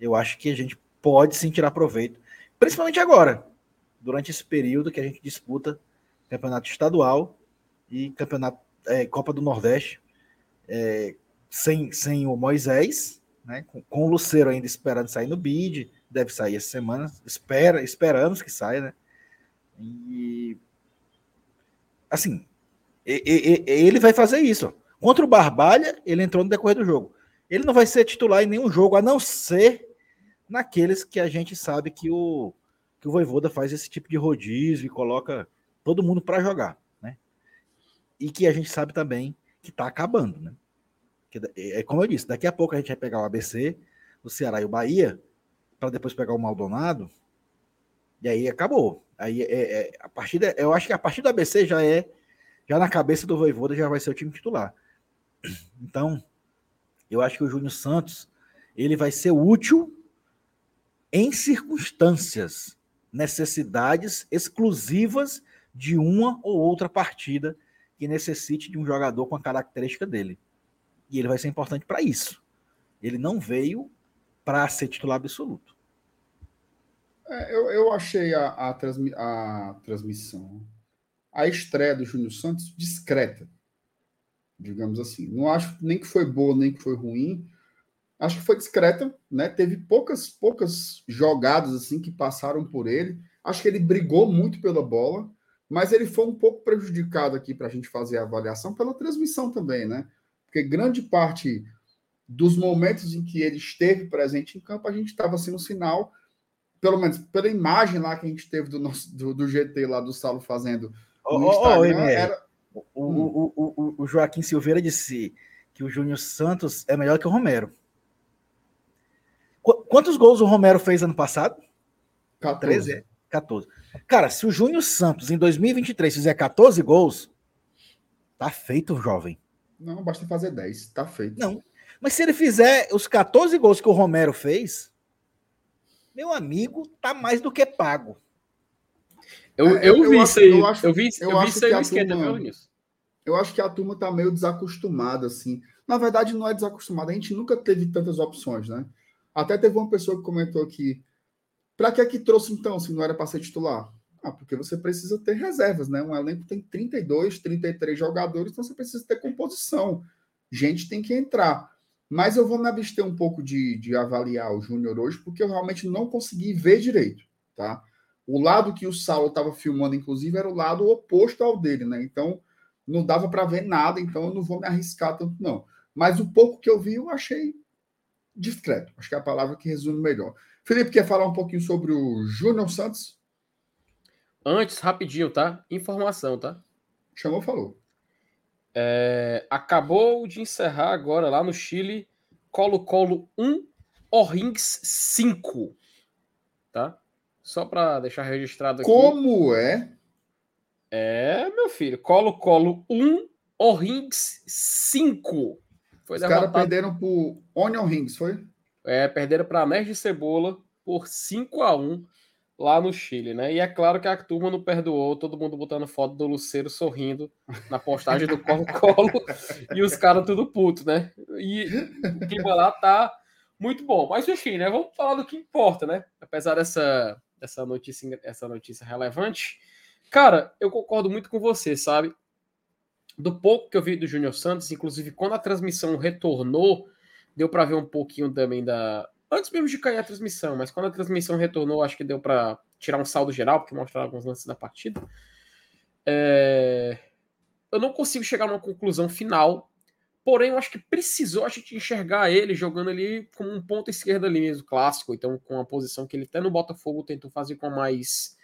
Eu acho que a gente pode sim tirar proveito, principalmente agora, durante esse período que a gente disputa campeonato estadual e campeonato é, Copa do Nordeste é, sem, sem o Moisés, né, com, com, o Luceiro ainda esperando sair no bid, deve sair essa semana, espera, esperamos que saia, né? E assim, ele vai fazer isso. Contra o Barbalha, ele entrou no decorrer do jogo. Ele não vai ser titular em nenhum jogo, a não ser naqueles que a gente sabe que o, que o Voivoda faz esse tipo de rodízio e coloca todo mundo para jogar, né? E que a gente sabe também que tá acabando, né? Que é é como eu disse, daqui a pouco a gente vai pegar o ABC, o Ceará e o Bahia, para depois pegar o Maldonado, e aí acabou. Aí é, é- a partir da- eu acho que a partir do ABC já é já na cabeça do Voivoda já vai ser o time titular. Então, eu acho que o Júnior Santos ele vai ser útil em circunstâncias, necessidades exclusivas de uma ou outra partida que necessite de um jogador com a característica dele. E ele vai ser importante para isso. Ele não veio para ser titular absoluto. É, eu, eu achei a, a, transmi- a transmissão, a estreia do Júnior Santos discreta, digamos assim. Não acho nem que foi boa, nem que foi ruim. Acho que foi discreta, né? Teve poucas, poucas jogadas assim que passaram por ele. Acho que ele brigou muito pela bola, mas ele foi um pouco prejudicado aqui para a gente fazer a avaliação pela transmissão também, né? Porque grande parte dos momentos em que ele esteve presente em campo, a gente estava assim no sinal pelo menos pela imagem lá que a gente teve do, nosso, do, do GT lá do Saulo fazendo Ô, no Instagram, MR, era, o, o, o, o, o Joaquim Silveira disse que o Júnior Santos é melhor que o Romero. Qu- quantos gols o Romero fez ano passado? 14. 13? é? 14. Cara, se o Júnior Santos em 2023 fizer 14 gols, tá feito, jovem. Não, basta fazer 10, tá feito. Não. Mas se ele fizer os 14 gols que o Romero fez, meu amigo, tá mais do que pago. Eu, É, eu, eu vi acho- isso aí. eu acho- eu vi, eu eu vi acho isso aí que no a esquenta, turma- viu, Vinícius? Eu acho que a turma tá meio desacostumada, assim. Na verdade, não é desacostumada, a gente nunca teve tantas opções, né? Até teve uma pessoa que comentou aqui: para que é que trouxe então, se não era para ser titular? Ah, porque você precisa ter reservas, né? Um elenco tem 32, 33 jogadores, então você precisa ter composição. Gente tem que entrar. Mas eu vou me abster um pouco de, de avaliar o Júnior hoje, porque eu realmente não consegui ver direito, tá? O lado que o Saulo estava filmando, inclusive, era o lado oposto ao dele, né? Então, não dava para ver nada, então eu não vou me arriscar tanto, não. Mas o pouco que eu vi, eu achei discreto. Acho que é a palavra que resume melhor. Felipe, quer falar um pouquinho sobre o Júnior Santos? Antes, rapidinho, tá? Informação, tá? Chamou, falou. É, acabou de encerrar agora lá no Chile Colo-Colo 1, Orings 5. Tá? Só para deixar registrado aqui. Como é? É, meu filho. Colo-Colo 1, Orings 5. Foi Os caras perderam por Onion Rings, foi? É, perderam para Anéis de Cebola por 5 a 1 lá no Chile, né? E é claro que a turma não perdoou, todo mundo botando foto do Luceiro sorrindo na postagem do Colo-Colo e os caras tudo puto, né? E o clima lá tá muito bom. Mas enfim, né? Vamos falar do que importa, né? Apesar dessa, dessa, notícia, essa notícia relevante. Cara, eu concordo muito com você, sabe? Do pouco que eu vi do Júnior Santos, inclusive quando a transmissão retornou, deu para ver um pouquinho também da. Antes mesmo de cair a transmissão, mas quando a transmissão retornou, acho que deu para tirar um saldo geral, porque mostraram alguns lances da partida. É... Eu não consigo chegar numa conclusão final, porém eu acho que precisou a gente enxergar ele jogando ali como um ponto esquerdo ali mesmo, clássico, então com a posição que ele até no Botafogo tentou fazer com mais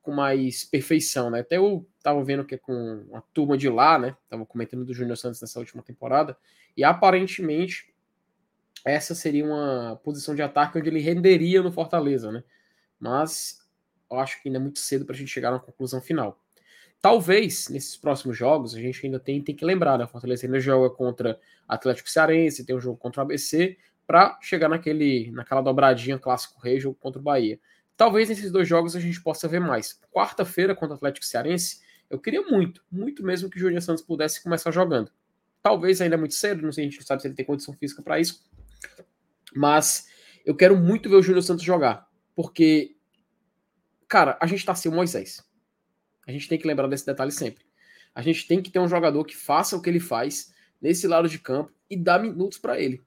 com mais perfeição, né? Até eu tava vendo que é com a turma de lá, né? Tava comentando do Júnior Santos nessa última temporada, e aparentemente essa seria uma posição de ataque onde ele renderia no Fortaleza, né? Mas eu acho que ainda é muito cedo para a gente chegar na conclusão final. Talvez nesses próximos jogos a gente ainda tem, tem que lembrar, né? Fortaleza ainda joga contra Atlético Cearense, tem um jogo contra o ABC, para chegar naquele, naquela dobradinha clássico rei, jogo contra o Bahia. Talvez nesses dois jogos a gente possa ver mais. Quarta-feira contra o Atlético Cearense, eu queria muito, muito mesmo que o Júnior Santos pudesse começar jogando. Talvez ainda é muito cedo, não sei, a gente não sabe se ele tem condição física para isso. Mas eu quero muito ver o Júnior Santos jogar. Porque, cara, a gente tá sem o Moisés. A gente tem que lembrar desse detalhe sempre. A gente tem que ter um jogador que faça o que ele faz nesse lado de campo e dá minutos para ele.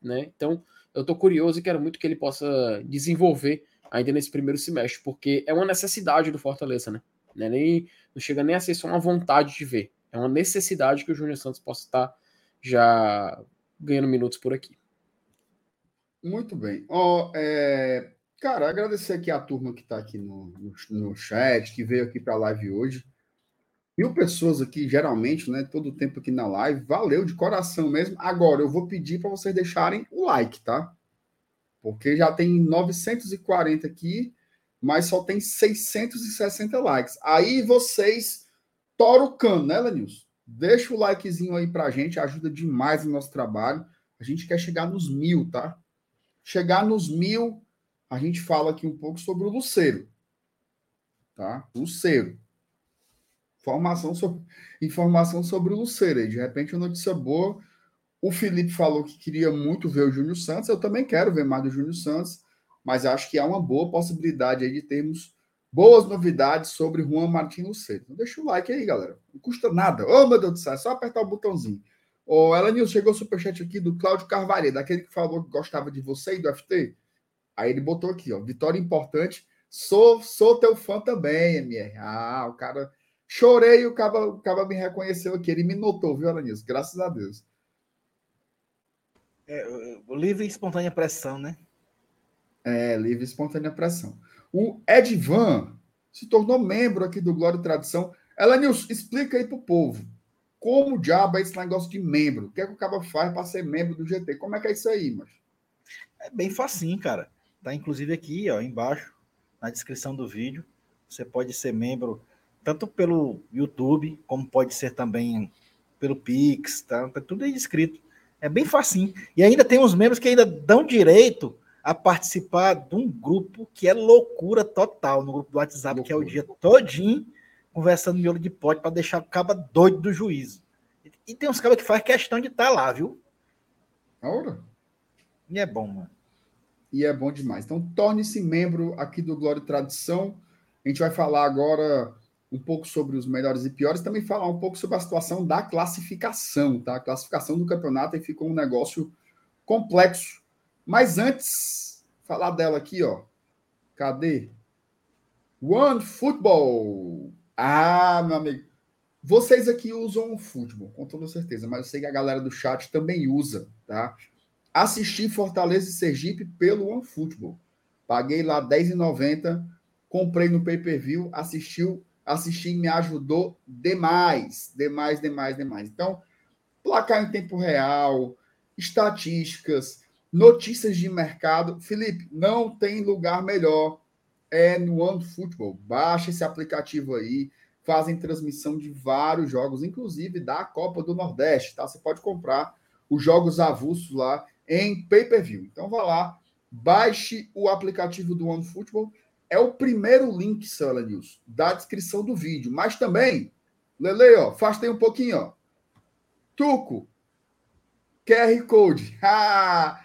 Né? Então, eu tô curioso e quero muito que ele possa desenvolver ainda nesse primeiro semestre, porque é uma necessidade do Fortaleza, né? Não, é nem, não chega nem a ser só uma vontade de ver. É uma necessidade que o Júnior Santos possa estar já ganhando minutos por aqui. Muito bem. Ó, é, Cara, agradecer aqui a turma que está aqui no, no, no, chat, que veio aqui para a live hoje. Mil pessoas aqui, geralmente, né? Todo o tempo aqui na live. Valeu de coração mesmo. Agora, eu vou pedir para vocês deixarem o like, tá? Porque já tem 940 aqui, mas só tem 660 likes. Aí vocês toram o cano, né, Lenilson? Deixa o likezinho aí pra gente, ajuda demais no nosso trabalho. A gente quer chegar nos mil, tá? Chegar nos mil, a gente fala aqui um pouco sobre o Luceiro. Tá? Luceiro. Informação sobre, informação sobre o Luceiro. E de repente, uma notícia boa. O Felipe falou que queria muito ver o Júnior Santos. Eu também quero ver mais do Júnior Santos, mas acho que há uma boa possibilidade aí de termos boas novidades sobre Juan Martins Luceiro. Então, deixa o like aí, galera. Não custa nada. Ô, oh, meu Deus do céu, é só apertar o botãozinho. Ô, oh, Elenil, chegou o superchat aqui do Cláudio Carvalho, daquele que falou que gostava de você e do FT. Aí ele botou aqui, ó, vitória importante. Sou, sou teu fã também, MR. Ah, o cara. Chorei e o cara, o cara me reconheceu aqui. Ele me notou, viu, Alanis? Graças a Deus. É, livre e espontânea pressão, né? É, livre e espontânea pressão. O Edvan se tornou membro aqui do Glória e Tradição. Elenilson, explica aí pro povo. Como diabo é esse negócio de membro? O que é que o cara faz para ser membro do GT? Como é que é isso aí, mas? É bem facinho, cara. Tá inclusive aqui, ó, embaixo, na descrição do vídeo. Você pode ser membro tanto pelo YouTube, como pode ser também pelo Pix, tá? tá tudo aí escrito. É bem facinho. E ainda tem uns membros que ainda dão direito a participar de um grupo que é loucura total, no grupo do WhatsApp, loucura. que é o dia todinho conversando miolo de pote para deixar o caba doido do juízo. E tem uns cabas que faz questão de estar tá lá, viu? Ora. E é bom, mano e é bom demais. Então, torne-se membro aqui do Glória e Tradição. A gente vai falar agora um pouco sobre os melhores e piores, também falar um pouco sobre a situação da classificação, tá? A classificação do campeonato aí ficou um negócio complexo. Mas antes, falar dela aqui, ó. Cadê? One Football. Ah, meu amigo. Vocês aqui usam o futebol, com toda certeza, mas eu sei que a galera do chat também usa, tá? Assisti Fortaleza e Sergipe pelo OneFootball. Paguei lá R$10,90, comprei no pay-per-view, assistiu, assisti me ajudou demais, demais, demais, demais. Então, placar em tempo real, estatísticas, notícias de mercado. Felipe, não tem lugar melhor. É no OneFootball. Baixa esse aplicativo aí. Fazem transmissão de vários jogos, inclusive da Copa do Nordeste, tá? Você pode comprar os jogos avulsos lá em pay-per-view. Então vá lá, baixe o aplicativo do OneFootball. É o primeiro link, Sala News, da descrição do vídeo. Mas também, Lele, ó, aí um pouquinho, ó. Tuco, QR Code. Ah,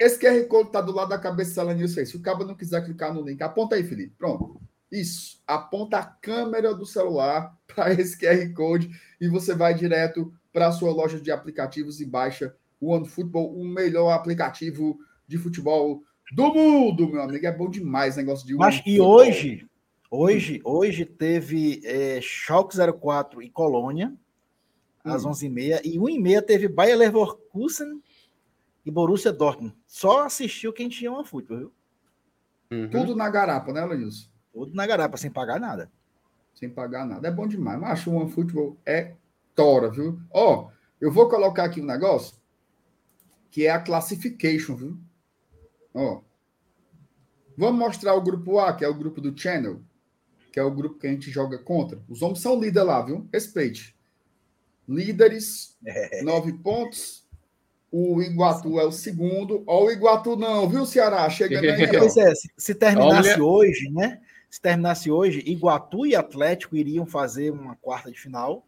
esse QR Code tá do lado da cabeça da Sala News. Se o cabo não quiser clicar no link, aponta aí, Felipe. Pronto. Isso. Aponta a câmera do celular para esse QR Code e você vai direto para a sua loja de aplicativos e baixa o OneFootball, o melhor aplicativo de futebol do mundo, meu amigo. É bom demais o negócio de Mas e hoje, hoje, hoje teve é, Schalke 04 e Colônia, às hum. 11h30, e 1h30 teve Bayer Leverkusen e Borussia Dortmund. Só assistiu quem tinha uma futebol, viu? Uhum. Tudo na garapa, né, Lenilson? Tudo na garapa, sem pagar nada. Sem pagar nada. É bom demais. Mas acho que o OneFootball é tora, viu? Ó, eu vou colocar aqui um negócio que é a classification, viu? Ó. Vamos mostrar o grupo A, que é o grupo do Channel, que é o grupo que a gente joga contra. Os homens são líderes lá, viu? Respeite. Líderes, nove pontos. O Iguatu é o segundo. Ó, o Iguatu não, viu, Ceará? Chegando aí. Pois é, se, se terminasse Olha... hoje, né? Se terminasse hoje, Iguatu e Atlético iriam fazer uma quarta de final.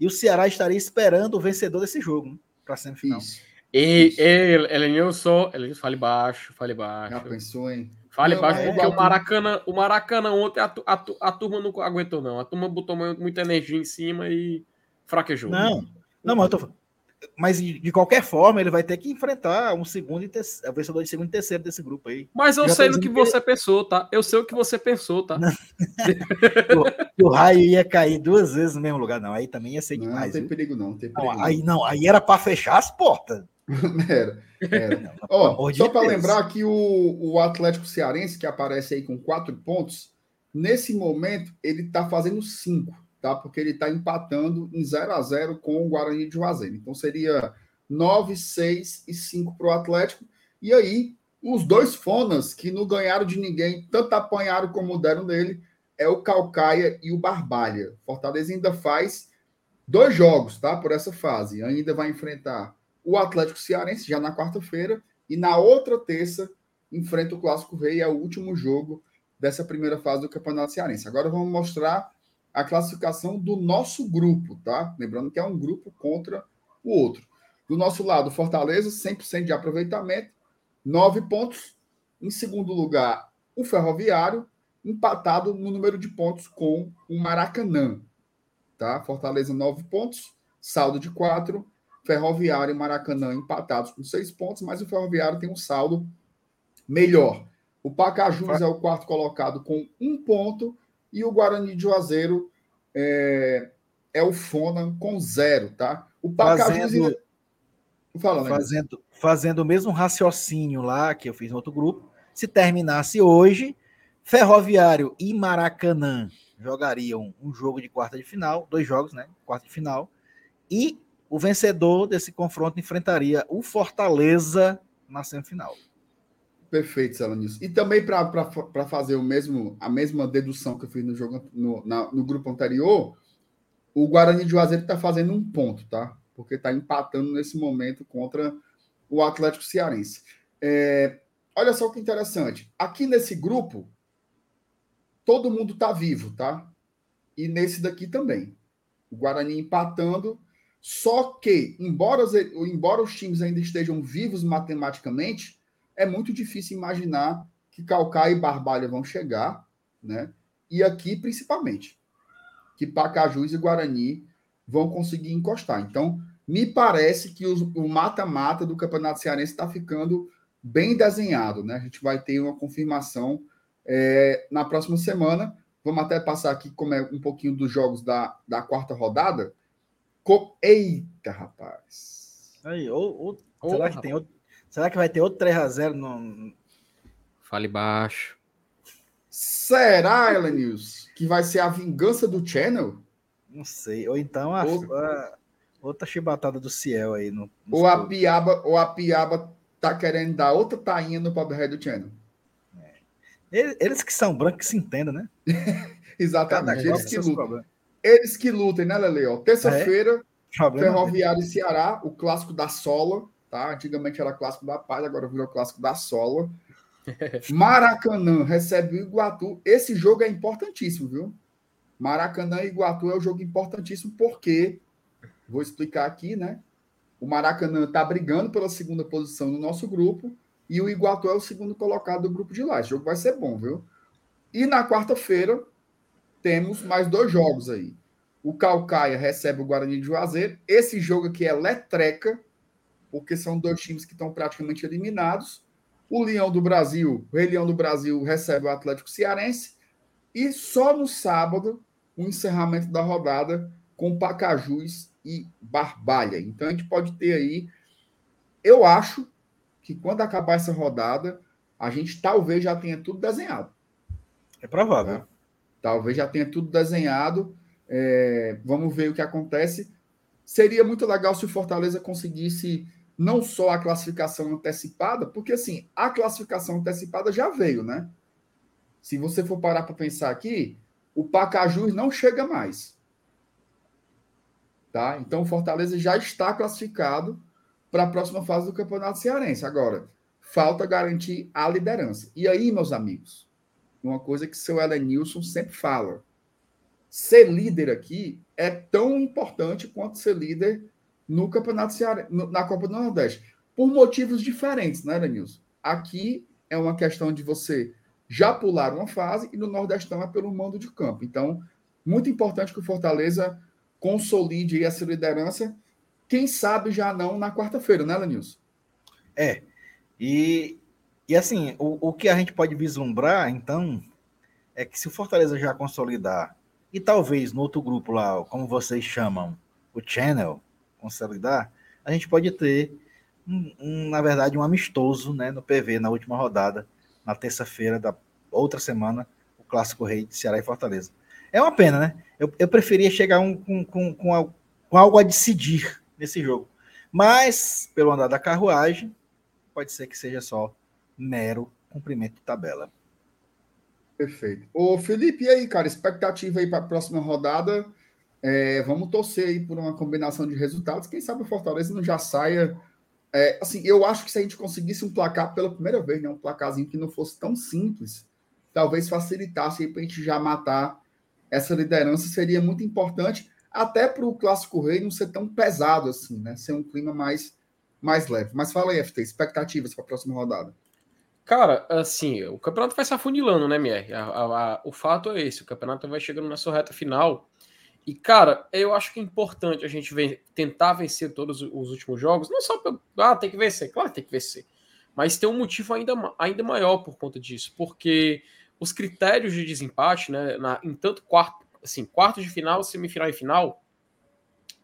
E o Ceará estaria esperando o vencedor desse jogo, né? Para a semifinal. Isso. E, Elenilson, Elenilson, fale baixo, fale baixo. Já pensou, hein? Fale não, baixo, é, porque é, o Maracanã, o Maracanã ontem a, a, a, turma não aguentou, não. A turma botou muita energia em cima e fraquejou. Não, não, mas eu tô mas de, qualquer forma, ele vai ter que enfrentar um segundo e terceiro, o vencedor de segundo e terceiro desse grupo aí. Mas eu Já sei no que que- você pensou, tá? Eu sei o que você pensou, tá? Que o raio ia cair duas vezes no mesmo lugar, não. Aí também ia ser Não, não demais. tem viu? perigo, não. Não tem perigo. não. aí não, aí era para fechar as portas. Era, era. Não, de só para lembrar que o, o Atlético Cearense, que aparece aí com quatro pontos, nesse momento ele está fazendo cinco, tá? Porque ele está empatando em 0 a 0 com o Guarani de Juazeiro. Então seria 9, 6 e 5 para o Atlético. E aí, os dois fonas que não ganharam de ninguém, tanto apanharam como deram dele, é o Calcaia e o Barbalha. Fortaleza ainda faz dois jogos, tá? Por essa fase. Ainda vai enfrentar o Atlético Cearense já na quarta-feira e na outra terça enfrenta o Clássico Rei, é o último jogo dessa primeira fase do Campeonato Cearense. Agora vamos mostrar a classificação do nosso grupo, tá? Lembrando que é um grupo contra o outro. Do nosso lado, Fortaleza, 100% de aproveitamento, 9 pontos. Em segundo lugar, o Ferroviário, empatado no número de pontos com o Maracanã, tá? Fortaleza, 9 pontos, saldo de 4. Ferroviário e Maracanã empatados com 6 pontos, mas o Ferroviário tem um saldo melhor. O Pacajus é o quarto colocado com um ponto e o Guarani de Juazeiro é, é o Fona com zero, tá? O Pacajus Fazendo-. Fala, né? Fazendo, fazendo o mesmo raciocínio lá que eu fiz no outro grupo. Se terminasse hoje, Ferroviário e Maracanã jogariam um jogo de quarta de final, dois jogos, né? Quarta de final. E o vencedor desse confronto enfrentaria o Fortaleza na semifinal. Perfeito, Salanis. E também para fazer o mesmo, a mesma dedução que eu fiz no jogo no, na- no grupo anterior, o Guarani de Juazeiro está fazendo um ponto, tá? Porque está empatando nesse momento contra o Atlético Cearense. É, olha só que interessante. Aqui nesse grupo, todo mundo está vivo, tá? E nesse daqui também. O Guarani empatando. Só que, embora, embora os times ainda estejam vivos matematicamente, é muito difícil imaginar que Calcaia e Barbalha vão chegar, né? E aqui, principalmente, que Pacajus e Guarani vão conseguir encostar. Então, me parece que os- o mata-mata do Campeonato Cearense está ficando bem desenhado, né? A gente vai ter uma confirmação é, na próxima semana. Vamos até passar aqui como é um pouquinho dos jogos da, da quarta rodada. Co- Eita, rapaz! Aí, ou, ou- Ô, será, que rapaz. tem outro, será que vai ter outro 3x0 no. Fale baixo. Será, Elenils, que vai ser a vingança do Channel? Não sei. Ou então a, Ou- a- outra chibatada do Ciel aí. No, nos Ou a. Piaba, ou a Piaba tá querendo dar outra tainha no pobre rei do Channel? Eles, eles que são brancos que se entendam, né? Exatamente. Cada Eles que lutam. Eles que lutem, né, Lele? Terça-feira, Problema Ferroviário e Ceará, o clássico da Sola, tá? Antigamente era clássico da Paz, agora virou clássico da Sola. Maracanã recebe o Iguatu. Esse jogo é importantíssimo, viu? Maracanã e Iguatu é um jogo importantíssimo porque, vou explicar aqui, né? O Maracanã está brigando pela segunda posição no nosso grupo e o Iguatu é o segundo colocado do grupo de lá. Esse jogo vai ser bom, viu? E na quarta-feira temos mais dois jogos aí. O Calcaia recebe o Guarani de Juazeiro. Esse jogo aqui é letreca, porque são dois times que estão praticamente eliminados. O Leão do Brasil, o Rei Leão do Brasil recebe o Atlético Cearense. E só no sábado, o encerramento da rodada com Pacajus e Barbalha. Então a gente pode ter aí. Eu acho que quando acabar essa rodada, a gente talvez já tenha tudo desenhado. É provável. Talvez já tenha tudo desenhado. É, vamos ver o que acontece. Seria muito legal se o Fortaleza conseguisse não só a classificação antecipada, porque assim, a classificação antecipada já veio, né? Se você for parar para pensar aqui, o Pacajus não chega mais. Tá? Então o Fortaleza já está classificado para a próxima fase do Campeonato Cearense. Agora, falta garantir a liderança. E aí, meus amigos, uma coisa que seu Elenilson sempre fala. Ser líder aqui é tão importante quanto ser líder no Campeonato na Copa do Nordeste, por motivos diferentes, né, Elenilson? Aqui é uma questão de você já pular uma fase e no Nordestão é pelo mando de campo. Então, muito importante que o Fortaleza consolide essa liderança, quem sabe já não na quarta-feira, né, Lenilson? É. E, e assim, o, o que a gente pode vislumbrar, então, é que se o Fortaleza já consolidar, e talvez no outro grupo lá, como vocês chamam, o Channel, consolidar, a gente pode ter, um, um, na verdade, um amistoso né, no PV, na última rodada, na terça-feira da outra semana, o Clássico Rei de Ceará e Fortaleza. É uma pena, né? Eu, eu preferia chegar um, com, com, com, com algo a decidir nesse jogo. Mas, pelo andar da carruagem, pode ser que seja só mero cumprimento de tabela. Perfeito. Ô, Felipe, e aí, cara, expectativa aí para a próxima rodada? É, vamos torcer aí por uma combinação de resultados. Quem sabe o Fortaleza não já saia. É, assim, eu acho que se a gente conseguisse um placar pela primeira vez, né, um placarzinho que não fosse tão simples, talvez facilitasse para a gente já matar essa liderança. Seria muito importante, até para o Clássico Rei não ser tão pesado assim, né? Ser um clima mais, mais leve. Mas fala aí, FT, expectativas para a próxima rodada. Cara, assim, o campeonato vai se afunilando, né, MR? A, a, a, o fato é esse: o campeonato vai chegando na sua reta final. E, cara, eu acho que é importante a gente ver, tentar vencer todos os últimos jogos, não só pra, ah, tem que vencer, claro que tem que vencer, mas tem um motivo ainda, ainda maior por conta disso, porque os critérios de desempate, né, na, em tanto quarto, assim, quarto de final, semifinal e final,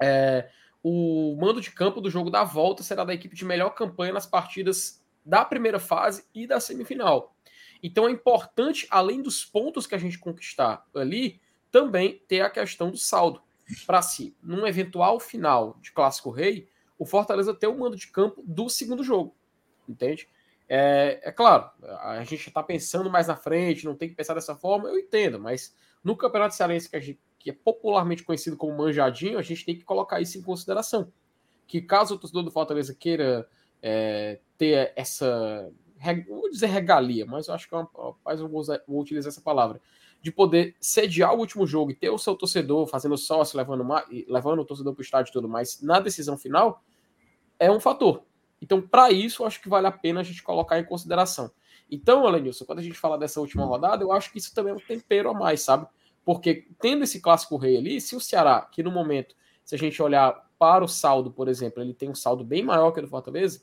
é, o mando de campo do jogo da volta será da equipe de melhor campanha nas partidas da primeira fase e da semifinal. Então é importante, além dos pontos que a gente conquistar ali, também ter a questão do saldo. Para si, num eventual final de Clássico Rei, o Fortaleza ter o mando de campo do segundo jogo. Entende? É, é claro, a gente está pensando mais na frente, não tem que pensar dessa forma, eu entendo, mas no Campeonato Cearense, que, gente, que é popularmente conhecido como manjadinho, a gente tem que colocar isso em consideração. Que caso o torcedor do Fortaleza queira é, ter essa, vou dizer regalia, mas eu acho que é uma, eu usar, vou utilizar essa palavra, de poder sediar o último jogo e ter o seu torcedor fazendo sócio, levando, levando o torcedor para o estádio e tudo mais na decisão final, é um fator. Então, para isso, eu acho que vale a pena a gente colocar em consideração. Então, Alenilson, quando a gente fala dessa última rodada, eu acho que isso também é um tempero a mais, sabe? Porque tendo esse clássico rei ali, se o Ceará, que no momento, se a gente olhar para o saldo, por exemplo, ele tem um saldo bem maior que o do Fortaleza,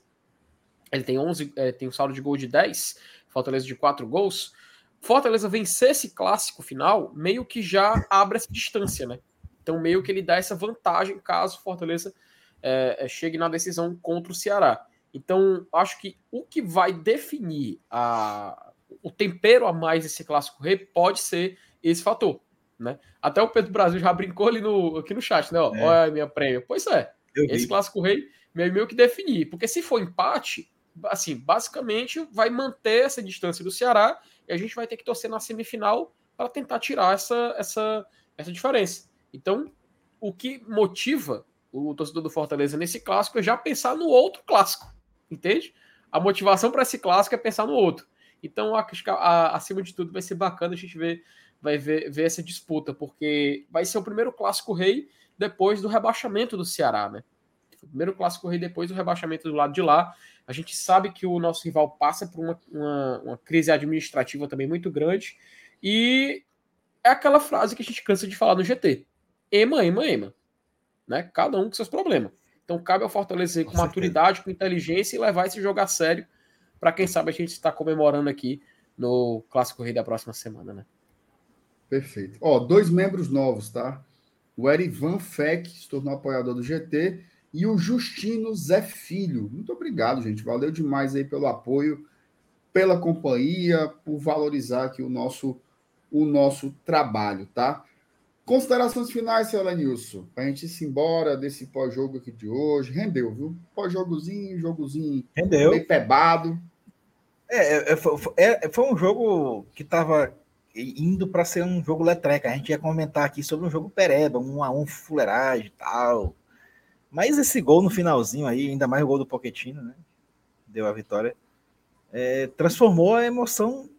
ele tem 11, é, tem um saldo de gol de 10, Fortaleza de 4 gols. Fortaleza vencer esse clássico final, meio que já abre essa distância, né? Então, meio que ele dá essa vantagem caso Fortaleza é, é, chegue na decisão contra o Ceará. Então, acho que o que vai definir a, o tempero a mais desse clássico rei pode ser esse fator. Né? Até o Pedro Brasil já brincou ali no, aqui no chat, né? Ó, é. Olha a minha prêmio. Pois é, esse clássico rei meio, meio que definir. Porque se for empate, assim, basicamente vai manter essa distância do Ceará e a gente vai ter que torcer na semifinal para tentar tirar essa, essa, essa diferença. Então, o que motiva o torcedor do Fortaleza nesse clássico é já pensar no outro clássico, entende? A motivação para esse clássico é pensar no outro. Então, acho que acima de tudo vai ser bacana a gente ver, vai ver, ver essa disputa, porque vai ser o primeiro clássico rei depois do rebaixamento do Ceará, né? O primeiro clássico rei depois do rebaixamento do lado de lá. A gente sabe que o nosso rival passa por uma, uma, uma crise administrativa também muito grande. E é aquela frase que a gente cansa de falar no GT. Ema, ema, ema. Né? Cada um com seus problemas. Então cabe ao Fortaleza com, com maturidade, com inteligência e levar esse jogo a sério para quem sabe a gente está comemorando aqui no Clássico Rei da próxima semana, né? Perfeito. Ó, dois membros novos, tá? O Erivan Feck se tornou apoiador do GT e o Justino Zé Filho. Muito obrigado, gente. Valeu demais aí pelo apoio, pela companhia, por valorizar aqui o nosso, o nosso trabalho, tá? Considerações finais, seu Lenilson, para a gente ir embora desse pós-jogo aqui de hoje. Rendeu, viu? Pós-jogozinho, jogozinho Rendeu. bem pebado. É, é, foi, é, foi um jogo que estava indo para ser um jogo letreca. A gente ia comentar aqui sobre um jogo pereba, um a um fuleiragem e tal. Mas esse gol no finalzinho aí, ainda mais o gol do Pochettino, né? Deu a vitória. É, transformou a emoção,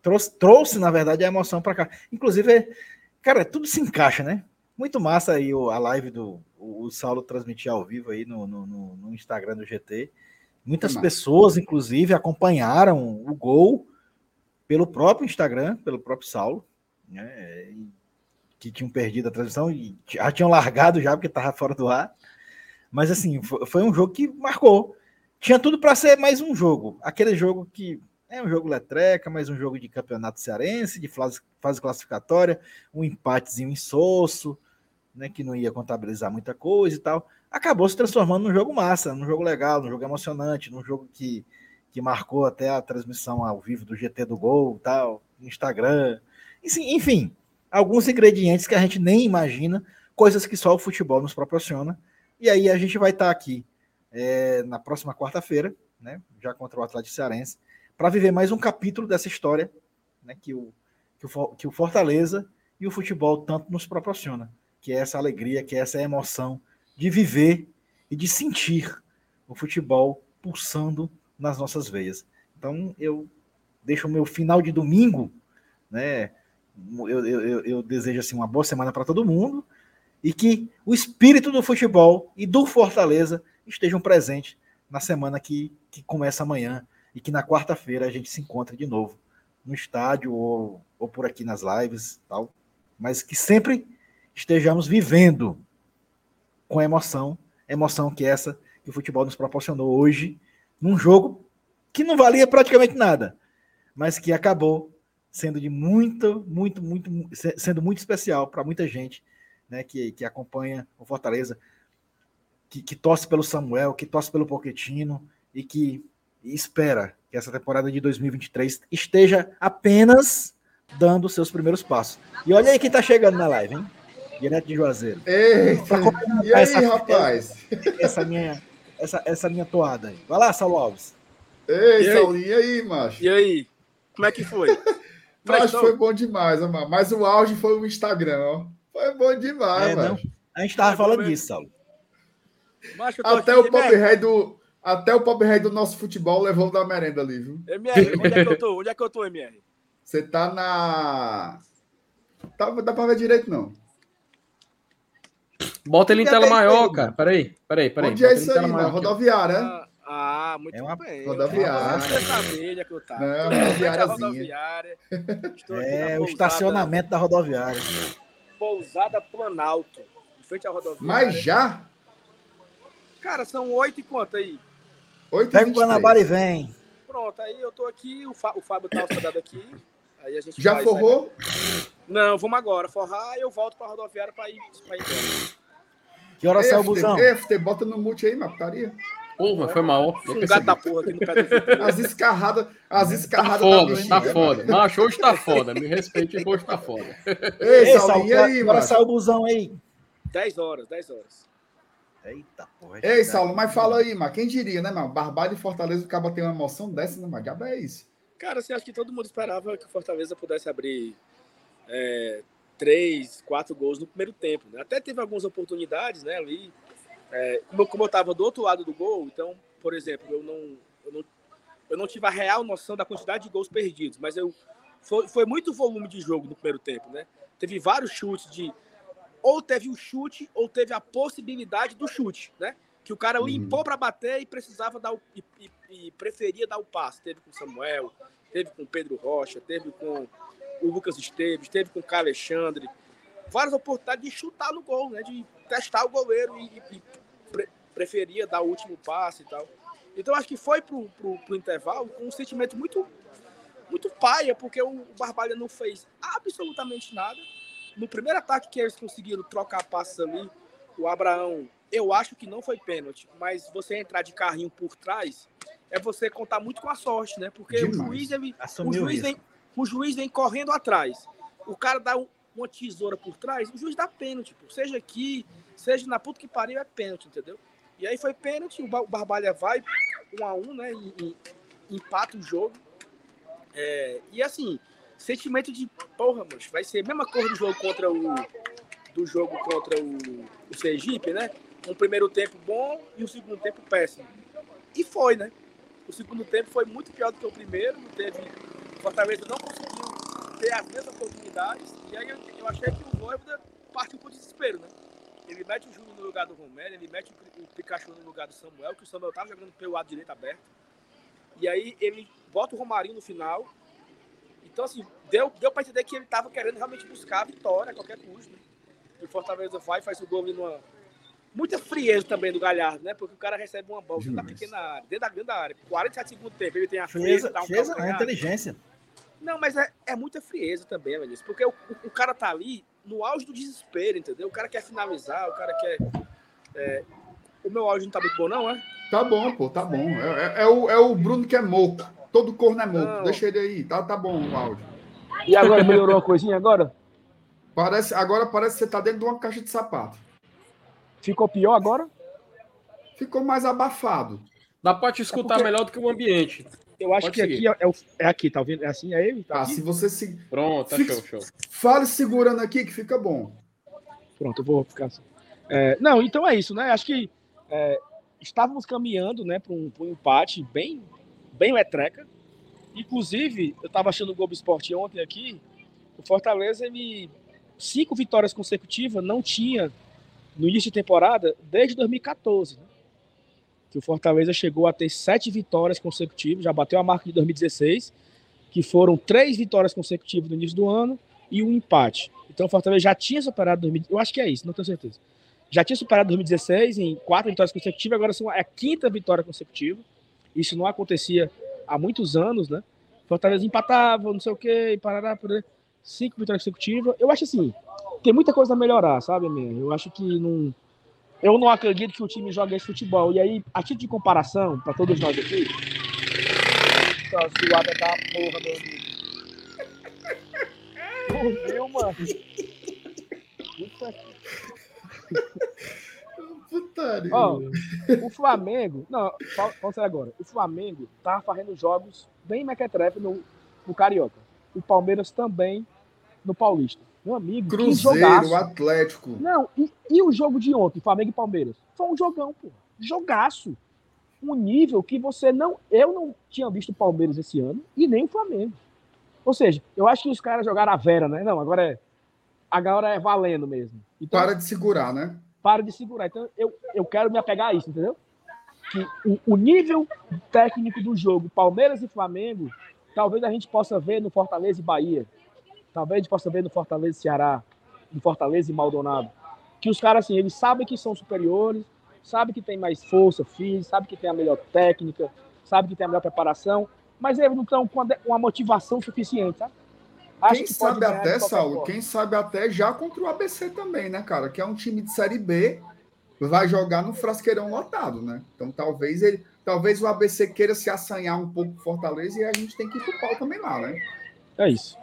trouxe, trouxe, na verdade, a emoção para cá. Inclusive, cara, tudo se encaixa, né? Muito massa aí a live do o Saulo transmitir ao vivo aí no, no, no Instagram do GT. Muitas pessoas, inclusive, acompanharam o gol pelo próprio Instagram, pelo próprio Saulo, né? Que tinham perdido a transmissão e já tinham largado já porque estava fora do ar. Mas assim, fo- foi um jogo que marcou. Tinha tudo para ser mais um jogo. Aquele jogo que é um jogo letreca, mais um jogo de campeonato cearense, de fase, fase classificatória, um empatezinho insosso, né, que não ia contabilizar muita coisa e tal. Acabou se transformando num jogo massa, num jogo legal, num jogo emocionante, num jogo que, que marcou até a transmissão ao vivo do GT do Gol, tal, Instagram. Enfim, alguns ingredientes que a gente nem imagina, coisas que só o futebol nos proporciona. E aí a gente vai estar aqui é, na próxima quarta-feira, né, já contra o Atlético Cearense, para viver mais um capítulo dessa história né, que, o, que, o, que o Fortaleza e o futebol tanto nos proporciona, que é essa alegria, que é essa emoção de viver e de sentir o futebol pulsando nas nossas veias. Então eu deixo o meu final de domingo, né? Eu, eu- eu desejo assim uma boa semana para todo mundo e que o espírito do futebol e do Fortaleza estejam presentes na semana que, que começa amanhã e que na quarta-feira a gente se encontre de novo no estádio ou, ou por aqui nas lives, tal, mas que sempre estejamos vivendo com emoção, emoção que é essa que o futebol nos proporcionou hoje, num jogo que não valia praticamente nada, mas que acabou sendo de muito, muito, muito, se- sendo muito especial para muita gente, né, que, que acompanha o Fortaleza, que, que torce pelo Samuel, que torce pelo Poquetino e que espera que essa temporada de 2023 esteja apenas dando seus primeiros passos. E olha aí quem tá chegando na live, hein? Direto de Juazeiro. Eita! E aí, Essa- rapaz? Essa minha, essa, essa minha toada aí. Vai lá, Saulo Alves. Ei, E? Saulinho, e aí, macho? E aí? Como é que foi? Prestou? foi bom demais, mano. Mas o auge foi o Instagram, ó. Foi bom demais, É, não? A gente tava É, falando disso, Saulo. Até o Pop Rei do. Até o Pop Rei do nosso futebol levou da merenda ali, viu? MR, onde é que eu tô? Onde é que eu tô, MR? Você tá na. Tá, dá pra ver direito, não. Bota ele em é tela é maior, aí, cara. Peraí, peraí, peraí. Onde é isso aí, maior ó. Rodoviária, né? Ah, ah, muito É uma bem. rodoviária. É que eu tava. Não, rodoviáriazinha. rodoviária. É, o estacionamento da rodoviária. Pousada Planalto. Em frente à rodoviária. Mas já? Cara, são oito e quanto aí? 8 Pega o Guanabara e vem. Pronto, aí eu tô aqui, o, Fá- o Fábio tá hospedado aqui. Aí a gente Já vai forrou? sair- Não, vamos agora. Forrar e eu volto pra rodoviária pra ir, pra ir. Que hora sai o busão? FT, bota no mute aí, mataria. Porra, foi mal. Um gato da porra aqui no pé do. As escarradas, as Tá escarradas foda, bichinha, tá né, foda. Macho, hoje tá foda. Me respeite, hoje tá foda. Ei, Ei, Saulo, e aí, mano? sai o busão aí? 10 horas, 10 horas. Eita porra. Ei, Saulo, mas fala aí, mano. Quem diria, né, mano? Barbado e Fortaleza acaba tendo uma emoção dessa, né, mano? Diabo é isso. Cara, assim, acho que todo mundo esperava que o Fortaleza pudesse abrir é, três, quatro gols no primeiro tempo. Né? Até teve algumas oportunidades, né, ali. É, como, eu- como eu estava do outro lado do gol, então, por exemplo, eu não, eu não, eu não tive a real noção da quantidade de gols perdidos, mas eu foi, foi muito volume de jogo no primeiro tempo, né? Teve vários chutes de ou teve o chute ou teve a possibilidade do chute, né? Que o cara limpou para bater e precisava dar o, e, e- e preferia dar o passe. Teve com o Samuel, teve com o Pedro Rocha, teve com o Lucas Esteves, teve com o Alexandre. Várias oportunidades de chutar no gol, né? De testar o goleiro e, e pre- preferia dar o último passe e tal. Então acho que foi pro, pro, pro intervalo com um sentimento muito muito paia, porque o Barbalha não fez absolutamente nada. No primeiro ataque que eles conseguiram trocar passes ali, o Abraão, eu acho que não foi pênalti, mas você entrar de carrinho por trás é você contar muito com a sorte, né? Porque Demais. o juiz, ele, o juiz, vem, o juiz vem correndo atrás. O cara dá um- uma tesoura por trás, o juiz dá pênalti. Pô. Seja aqui, seja na puta que pariu, é pênalti, entendeu? E aí foi pênalti, o Ba- o Barbalha vai um a um, né? E, e empata o jogo. É, e assim, sentimento de porra, mano, vai ser a mesma cor do jogo contra o do jogo contra o, o Sergipe, né? Um primeiro tempo bom e um segundo tempo péssimo. E foi, né? O segundo tempo foi muito pior do que o primeiro, não teve o Fortaleza não conseguiu ter as mesmas oportunidades. E aí eu, eu achei que o Voivoda partiu por desespero, né? Ele mete o Júnior no lugar do Romero, ele mete o, Pikachu no lugar do Samuel, que o Samuel tava jogando pelo lado direito aberto. E aí ele bota o Romarinho no final. Então, assim, deu, deu pra entender que ele tava querendo realmente buscar a vitória a qualquer custo. Né? E o Fortaleza vai, faz o gol ali numa, muita frieza também do Galhardo, né? Porque o cara recebe uma bola dentro da pequena área, dentro da grande área, 47 segundos do tempo, ele tem a Frieza, dá um frieza é calcanhar. inteligência. Não, mas é, é muita frieza também, Vinícius, porque o, o- cara tá ali no auge do desespero, entendeu? O cara quer finalizar, o cara quer. é, O meu áudio não tá muito bom, não, é? Tá bom, pô, tá bom. É, é- é o, é o Bruno que é moco. Todo corno é moco. Não. Deixa ele aí. Tá, tá bom o áudio. E agora melhorou uma coisinha agora? Parece, agora parece que você tá dentro de uma caixa de sapato. Ficou pior agora? Ficou mais abafado. Dá pra te escutar porque- melhor do que o ambiente. Eu acho Pode que seguir. aqui é, é, o- é aqui, tá ouvindo? É assim, é ele? Tá Ah, aqui? se você se. Pronto, tá Fica- show, show. Fale segurando aqui que fica bom. Pronto, eu vou ficar assim. É, não, então é isso, né? Acho que é, estávamos caminhando né, para um, um empate bem, bem letreca. Inclusive, eu estava achando o Globo Esporte ontem aqui. O Fortaleza, ele, cinco vitórias consecutivas, não tinha no início de temporada desde 2014. Né? Que o Fortaleza chegou a ter sete vitórias consecutivas, já bateu a marca de 2016, que foram três vitórias consecutivas no início do ano e um empate. Então o Fortaleza já tinha superado 2000, eu acho que é isso, não tenho certeza. Já tinha superado 2016 em quatro vitórias consecutivas, agora são é a quinta vitória consecutiva. Isso não acontecia há muitos anos, né? Fortaleza empatava, não sei o quê, parará, parará, cinco vitórias consecutivas. Eu acho assim, tem muita coisa a melhorar, sabe, minha? Eu acho que não eu não acredito que o time joga esse futebol. E aí, a título de comparação, para todos nós aqui, Nossa, o Abel tá porra, meu amigo. Morreu, mano. Puta Putaria. Ó, o Flamengo. Não, fala sério agora. O Flamengo tá fazendo jogos bem mequetrefe no, no Carioca. O Palmeiras também no Paulista. Meu amigo, Cruzeiro. Atlético. Não, e, e o jogo de ontem, Flamengo e Palmeiras? Foi um jogão, pô. Jogaço. Um nível que você não. Eu não tinha visto o Palmeiras esse ano e nem o Flamengo. Ou seja, eu acho que os caras jogaram a Vera, né? Não, agora é. Agora é valendo mesmo. Então, Para de segurar, né? para de segurar. Então, eu, eu quero me apegar a isso, entendeu? Que o, o nível técnico do jogo, Palmeiras e Flamengo, talvez a gente possa ver no Fortaleza e Bahia. Talvez a gente possa ver no Fortaleza e Ceará, no Fortaleza e Maldonado. Que os caras, assim, eles sabem que são superiores, sabem que tem mais força física, sabem que tem a melhor técnica, sabem que tem a melhor preparação, mas eles não estão com a de- com a motivação suficiente, sabe? Acho Quem que sabe até, Saulo, quem sabe até já contra o ABC também, né, cara? Que é um time de Série B, vai jogar no frasqueirão lotado, né? Então talvez ele, talvez o ABC queira se assanhar um pouco com o Fortaleza e a gente tem que ir pro pau também lá, né? É isso.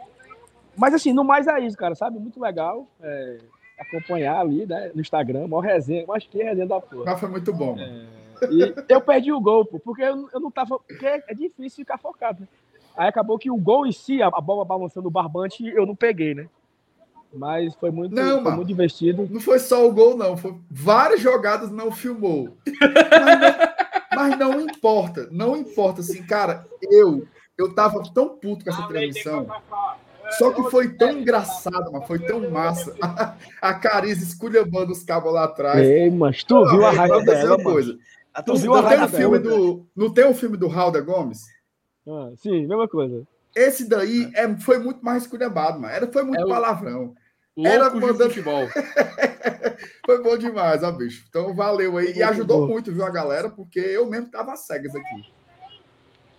Mas assim, no mais é isso, cara, sabe? Muito legal é, acompanhar ali, né? No Instagram, maior resenha, mas que resenha da porra. Mas foi muito bom. mano. E eu perdi o gol, pô, porque eu, eu não tava. Porque é difícil ficar focado, né? Aí acabou que o gol em si, a, a bola balançando o barbante, eu não peguei, né? Mas foi muito, Não, foi mano. muito divertido. Não foi só o gol, não. Foi várias jogadas não filmou. Mas não, mas não importa. Não importa. Assim, cara, eu eu tava tão puto com essa transmissão. Só que foi tão engraçado, mas foi tão massa. A, Cariza esculhambando os cabos lá atrás. Ei, mas tu viu a raiva dela, coisa. Tu Não, viu a raiva um filme dela? do, não tem um filme do Raulda Gomes? Ah, sim, mesma coisa. Esse daí é, foi muito mais esculhambado, mano. Era, foi muito É o- palavrão. Era mandando- futebol. Foi bom demais, ó, bicho. Então valeu aí. E Muito ajudou bom. muito, viu, a galera? Porque eu mesmo tava cegas aqui.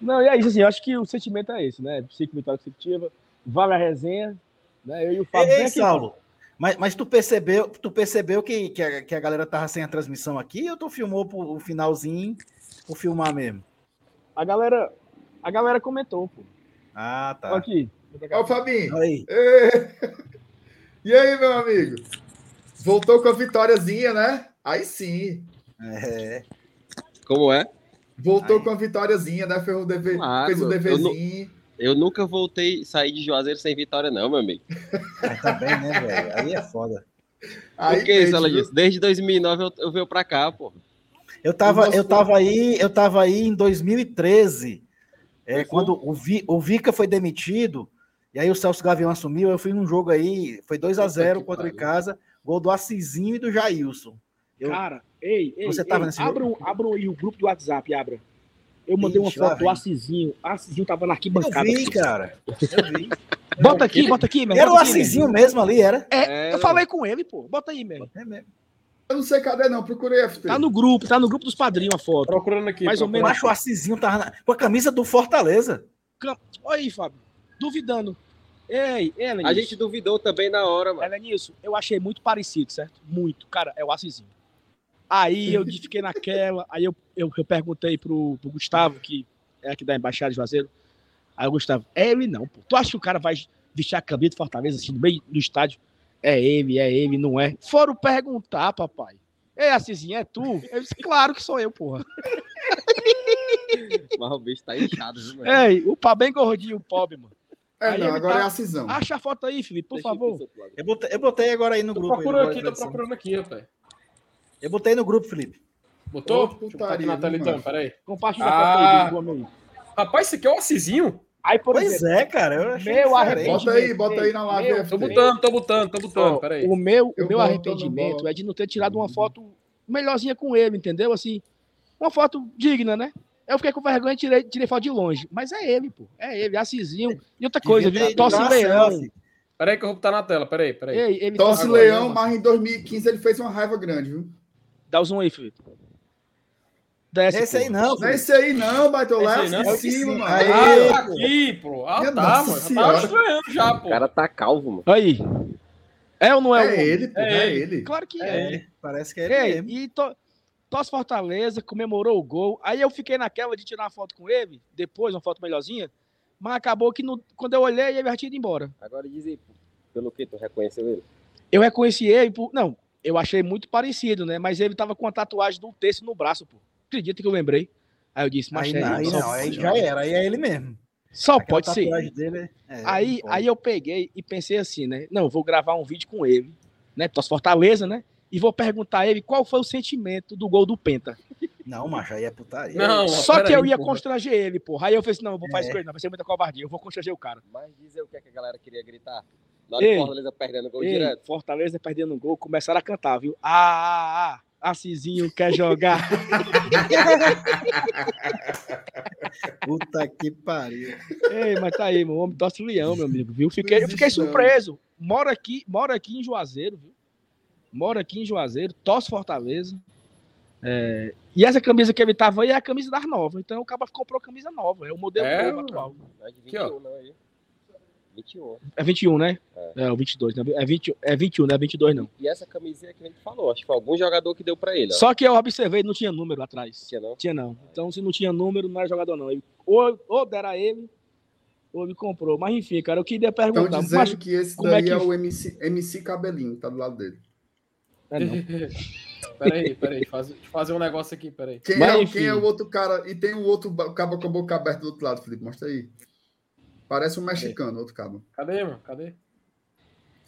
Não, e é isso, assim, eu acho que o sentimento é esse, né? Vitórias consecutivas, vale a resenha, né? Eu e o Fábio. Ei, aqui, Saulo, mas, mas tu percebeu, tu percebeu que, que, a, que a galera tava sem a transmissão aqui ou tu filmou pro, o finalzinho por filmar mesmo? A galera, a galera comentou, pô. Ah, tá. Aqui. Ó, o Fabinho. Aí. E aí, meu amigo? Voltou com a vitóriazinha, né? Aí sim. É. Como é? Voltou Aí. com a vitóriazinha, né? Fez o, dever, Claro, fez o eu deverzinho. Eu nunca voltei sair de Juazeiro sem vitória, não, meu amigo. Aí tá bem, né, velho? Aí é foda. Aí, Por que isso, ela viu? disse? Desde 2009 eu, eu venho pra cá, pô. Eu tava, eu tava aí, eu tava aí em 2013, é, quando o, Vi, o Vica foi demitido, e aí o Celso Gavião assumiu, eu fui num jogo aí, foi 2 a Puta 0 que contra o. Casa, gol do Assisinho e do Jailson. Eu- Cara, ei, ei, Você ei, tava nesse abra, um- abra aí o grupo do WhatsApp, abra. Eu mandei Ixi, uma foto do. Assisinho. Assisinho tava na eu arquibancada. vi, cara. Eu vi. Bota aqui, bota aqui, meu. Era o Assisinho mesmo ali, era? É, Era. eu falei com ele, pô. Bota aí, meu. É mesmo. Eu não sei cadê, não. Procurei FT. Tá no grupo, tá no grupo dos padrinhos a foto. Procurando aqui. Mais ou menos. Macho, o Assisinho tava na- com a camisa do Fortaleza. Olha aí, Fábio. Duvidando. Ei, Ellen. A gente duvidou também na hora, mano. Elenilson, eu achei muito parecido, certo? Muito. Cara, é o Assisinho. Aí eu fiquei naquela, aí eu, eu, eu perguntei pro, pro Gustavo, que é aqui da Embaixada de Juazeiro. Aí o Gustavo, é ele não, pô. Tu acha que o cara vai vestir a camisa do Fortaleza assim, no meio do estádio? É ele, é ele, não é? Foram perguntar, papai. Ei, Assisinho, é tu? Eu disse, claro que sou eu, porra. Mas o bicho tá inchado, viu, mano? Ei, o pá bem gordinho, o pobre, mano. É, Aí não, agora tá- é a cisão. Acha a foto aí, Felipe, por Deixa favor. eu. Eu botei, eu botei agora aí no Tô grupo. aí, procurando no aqui, tô procurando aqui, rapaz. Eu botei no grupo, Felipe. Botou? Botar putaria, aqui na tela viu, então, mano? peraí. Compartilha Ah. a foto aí. Rapaz, isso aqui é o Assisinho? Aí, por Pois exemplo, é, cara. Eu achei Meu arrependimento. Bota aí, bota aí na live Meu, Tô botando, tô botando, tô botando, peraí. O meu, Eu o meu arrependimento é de não ter tirado uma foto melhorzinha com ele, entendeu? Assim, uma foto digna, né? Eu fiquei com vergonha e tirei, tirei foto de longe. Mas é ele, pô. É ele, Assisinho. E outra coisa, viu? Tosse leão. selfie. Peraí que eu vou botar na tela, peraí, peraí. Ei, ele Tosse tosse Leão, mas em 2015 ele fez uma raiva grande, viu? Dá o zoom aí, Felipe. Desce, Esse aí pô. não, Não é Felipe. esse aí não, Baitolé. Esse aí É não? o de cima, mano. Aí. Ah, tá aqui, pô. Ah, tá, mano. Senhora. tava estranhando já, pô. O cara tá calvo, mano. Aí. É ou não é, o É homem? ele, pô, É é ele. ele. Claro que é. É, parece que é ele mesmo. e to... Tosse Fortaleza, comemorou o gol. Aí eu fiquei naquela de tirar uma foto com ele, depois uma foto melhorzinha, mas acabou que no- quando eu olhei, ele já tinha ido embora. Agora diz aí, pelo que tu reconheceu ele. Eu reconheci ele, por... não, eu achei muito parecido, né? Mas ele tava com a tatuagem do texto no braço, pô. Acredita que eu lembrei? Aí eu disse, mas Aí, é não, aí ele, não, aí já era, aí é ele mesmo. só Aquela pode ser. dele é- Aí, não pode. aí eu peguei e pensei assim, né? Não, vou gravar um vídeo com ele, né? Tosse Fortaleza, né? E vou perguntar a ele qual foi o sentimento do gol do Penta. Não, macho, aí é putaria. Não, Só que eu ia porra. constranger ele, porra. Aí eu falei assim, não, eu vou fazer É. isso, não, vai ser muita covardia, eu vou constranger o cara. Mas diz aí o que, é que a galera queria gritar. Na hora Ei. que Fortaleza perdendo gol Ei, direto. Fortaleza perdendo um gol, começaram a cantar, viu? Ah, ah, ah, Assisinho quer jogar. Puta que pariu. Ei, mas tá aí, meu homem torce o leão, meu amigo, viu? Fiquei, eu fiquei surpreso. Moro aqui, moro aqui em Juazeiro, viu? Moro aqui em Juazeiro, torce Fortaleza. É, E essa camisa que ele tava aí é a camisa das novas. Então o cara comprou camisa nova, é o modelo É, novo atual. Não é de Aqui, ó. 21, não, aí. 21. É 21, né? É. É, o 22, né? É, 20, é 21, não é 22 não. E essa camisinha que a gente falou, acho que foi algum jogador que deu pra ele, ó. Só que eu observei, não tinha número atrás. Tinha não? Tinha não. Então, se não tinha número, não era jogador, não. Ele- ou, ou dera ele, ou ele comprou. Mas enfim, cara, eu queria Estão perguntar. dizendo Mas, que esse como daí é é, que- o MC, MC Cabelinho, tá do lado dele. é, não. Peraí, peraí. Faz, deixa eu fazer um negócio aqui, peraí. Quem, Mas, é, enfim. quem é o outro cara? E tem o outro cabo com a boca aberta do outro lado, Felipe. Mostra aí. Parece um mexicano, outro cabo. Cadê, mano? Cadê?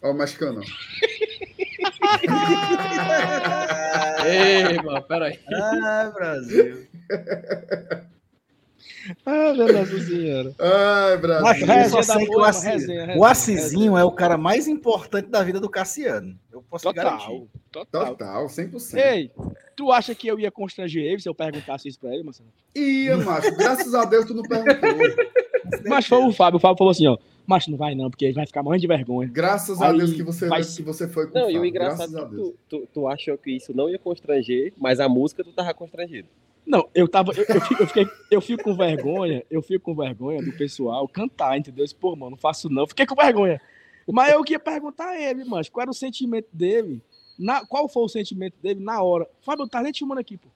Ó, o mexicano. ó. Ei, mano, peraí. Ah, Brasil. Ah, meu Nossa Senhora. Ai, Brasil. Macho, eu Resenha só sei que o, porra, Assi- resenha, resenha, o Assisinho é o cara mais importante da vida do Cassiano. Eu posso garantir. Total, total. Total, 100%. Ei, tu acha que eu ia constranger ele se eu perguntasse isso pra ele, Marcelo? Ia, macho. Graças a Deus tu não perguntou. Mas foi o Fábio. O Fábio falou assim, ó. Mas não vai não, porque ele vai ficar morrendo de vergonha. Graças a Aí Deus que você, vai que você foi com Não, o e o engraçado Graças a é que Deus. tu, tu, tu achou que isso não ia constranger, mas a música tu tava constrangido. Não, eu tava. Eu, eu, fico, eu, fiquei, eu fico com vergonha, eu fico com vergonha do pessoal cantar, entendeu? Pô, mano, não faço não. Fiquei com vergonha. Mas eu queria perguntar a ele, mano, qual era o sentimento dele? Na, qual foi o sentimento dele na hora? Fábio, tá nem te chamando aqui, pô.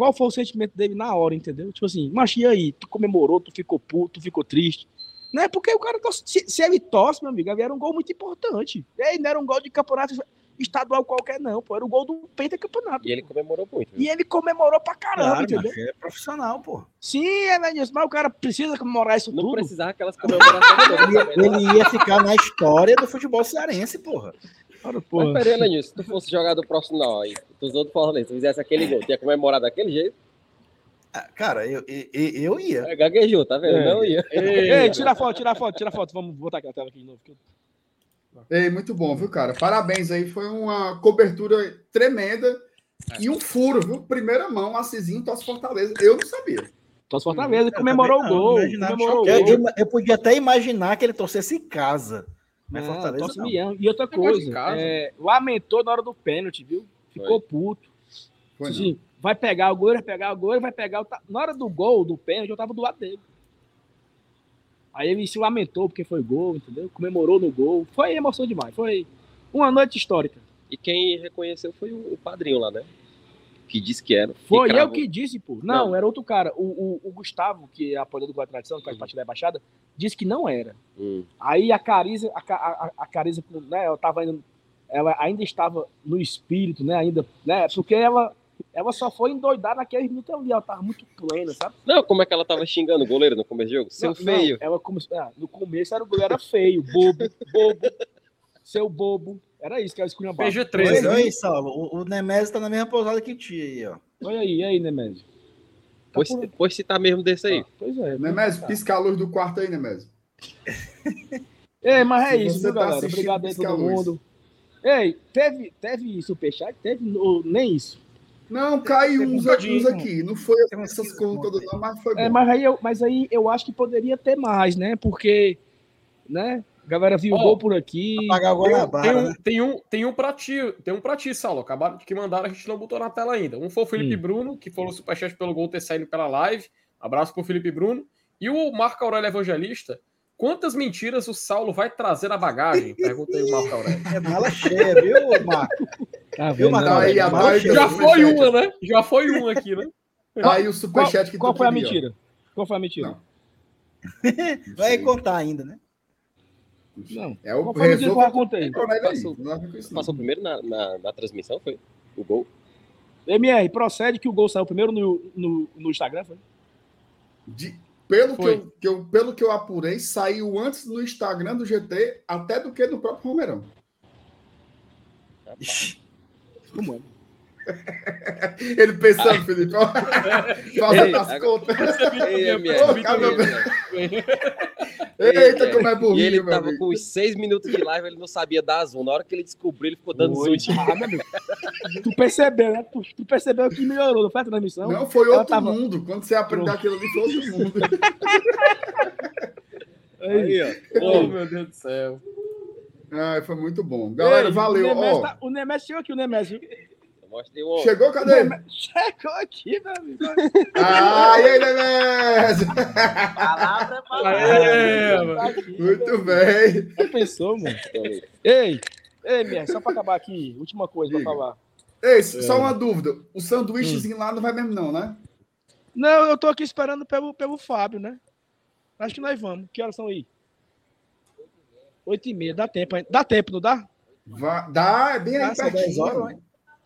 Qual foi o sentimento dele na hora, entendeu? Tipo assim, mas e aí? Tu comemorou, tu ficou puto, tu ficou triste. Não é porque o cara torce. Se, se ele torce, meu amigo, era um gol muito importante. E aí, não era um gol de campeonato estadual qualquer, não, pô. Era o gol do pentacampeonato. E ele comemorou muito. viu? E ele comemorou pra caramba, Claro, entendeu? macho, é profissional, pô. Sim, é Elenilson, mas o cara precisa comemorar isso Não tudo. precisava aquelas comemorações todas Ele, não. ele ia ficar na história do futebol cearense, porra. Cara, Mas porra. peraí, Lenil, se tu fosse jogador profissional aí, tu usou do Fortaleza, tu fizesse aquele gol, tu ia comemorar daquele jeito? Ah, Cara, eu, eu, eu ia. É, gaguejou, tá vendo? É. Não ia. Ei, tira a foto, tira a foto, tira a foto. Vamos botar aqui a tela aqui de novo. Ei, muito bom, viu, cara? Parabéns aí. Foi uma cobertura tremenda e um furo, viu? Primeira mão, Assisinho, Tosse Fortaleza. Eu não sabia. Tosse Fortaleza, comemorou o gol. imaginava, Comemorou o Eu, gol. eu- eu podia até imaginar que ele torcesse em casa. Mas Não, Fortaleza Tosse não. Mião. E outra coisa, é, lamentou na hora do pênalti, viu? ficou puto. Foi não. Assim, vai pegar o goleiro, vai pegar o goleiro, vai pegar o. ta- Na hora do gol, do pênalti, eu tava do lado dele. Aí ele se lamentou porque foi gol, entendeu? Comemorou no gol. Foi emoção demais. Foi uma noite histórica. E quem reconheceu foi o, o padrinho lá, né? Que disse que era. Foi que eu que disse, pô. Não, Não. era outro cara. O, o, o Gustavo, que é apoiador do Guarda Tradição, que faz parte da Embaixada, disse que não era. Hum. Aí a Cariza, a, a, a Cariza, né, ela tava indo, ela ainda estava no espírito, né, ainda, né, porque ela, ela só foi endoidar naquele minuto ali, ela tava muito plena, sabe? Não, como é que ela tava xingando o goleiro no começo do jogo? Seu Não, feio. não, ela começou, ah, no começo era o goleiro era feio, bobo, bobo, seu bobo, era isso que ela escolhia PG Oi, 13. oi, Saulo. O, o Nemésio tá na mesma pousada que ti aí, ó. Olha aí, e aí, Nemésio? Tá Pois, por- pois se tá mesmo desse aí. Ah, pois é. Nemésio, pisca a luz do quarto aí, Nemésio. Ei, mas é Se isso, viu, tá galera? Obrigado aí todo mundo. Ei, teve, teve superchat? Teve ou nem isso? Não, caiu uns, uns aqui. Não foi essas 15 coisas pontos todas, não, mas foi bom. É, mas aí, eu, mas aí eu acho que poderia ter mais, né? Porque, né? A galera viu o Ó, gol por aqui. Apagar o Tem, um, né? tem, um, tem um pra ti, tem um pra ti, Saulo. Acabaram de que mandaram, a gente não botou na tela ainda. Um foi o Felipe Hum. Bruno, que falou superchat pelo gol ter saído pela live. Abraço pro Felipe Bruno. E o Marco Aurélio Evangelista. Quantas mentiras o Saulo vai trazer na bagagem? Pergunta aí o Marco Aurélio. É mala cheia, viu, Marco? Tá Viu, vendo? Marco? Aí, cheia. Já superchat. foi uma, né? Já foi um aqui, né? Tá aí o Qual, superchat que qual foi a mentira? Qual foi a mentira? Não. Vai contar ainda, né? Não. É o? Coronel aí, Passou- não. Passou primeiro na, na, na transmissão, foi? O gol? MR, procede que o gol saiu primeiro no, no, no Instagram, foi? De- pelo, que Foi. eu, que eu- pelo que eu apurei, saiu antes no Instagram do GT até do que no próprio Romerão. Como é? Ele pensando, Felipe, ó, fazendo as agora- contas. Ei, Eita, Ei, como é E burrinho, ele meu tava amigo. com os seis minutos de live, ele não sabia dar zoom. Na hora que ele descobriu, ele ficou dando Oi, zoom. ah, meu. Tu percebeu, né? Tu, tu percebeu que melhorou, não foi a transmissão? Não, foi outro tava- mundo. Quando você aprendeu aquilo ali, foi outro mundo. Aí, ó. Oh, meu Deus do céu. Ai, foi muito bom. Galera, Ei, valeu. O Nemésio, Ó, tá- o chegou aqui, o Mostrei um. chegou, O cadê? Chegou aqui, meu amigo. Ai, aí, Nemésio. Palavra, mano. Tá aqui, Muito bem. Já pensou, mano? Ei, ei, minha, só pra acabar aqui, última coisa pra Diga. falar. Ei, só uma dúvida. O sanduíchezinho lá não vai mesmo, não, né? Não, eu tô aqui esperando pelo, pelo Fábio, né? Acho que nós vamos. Que horas são aí? Oito e meia, dá tempo ainda. Dá tempo, não dá? Vai- dá, é bem aí Ah, 10 pertinho. horas, né?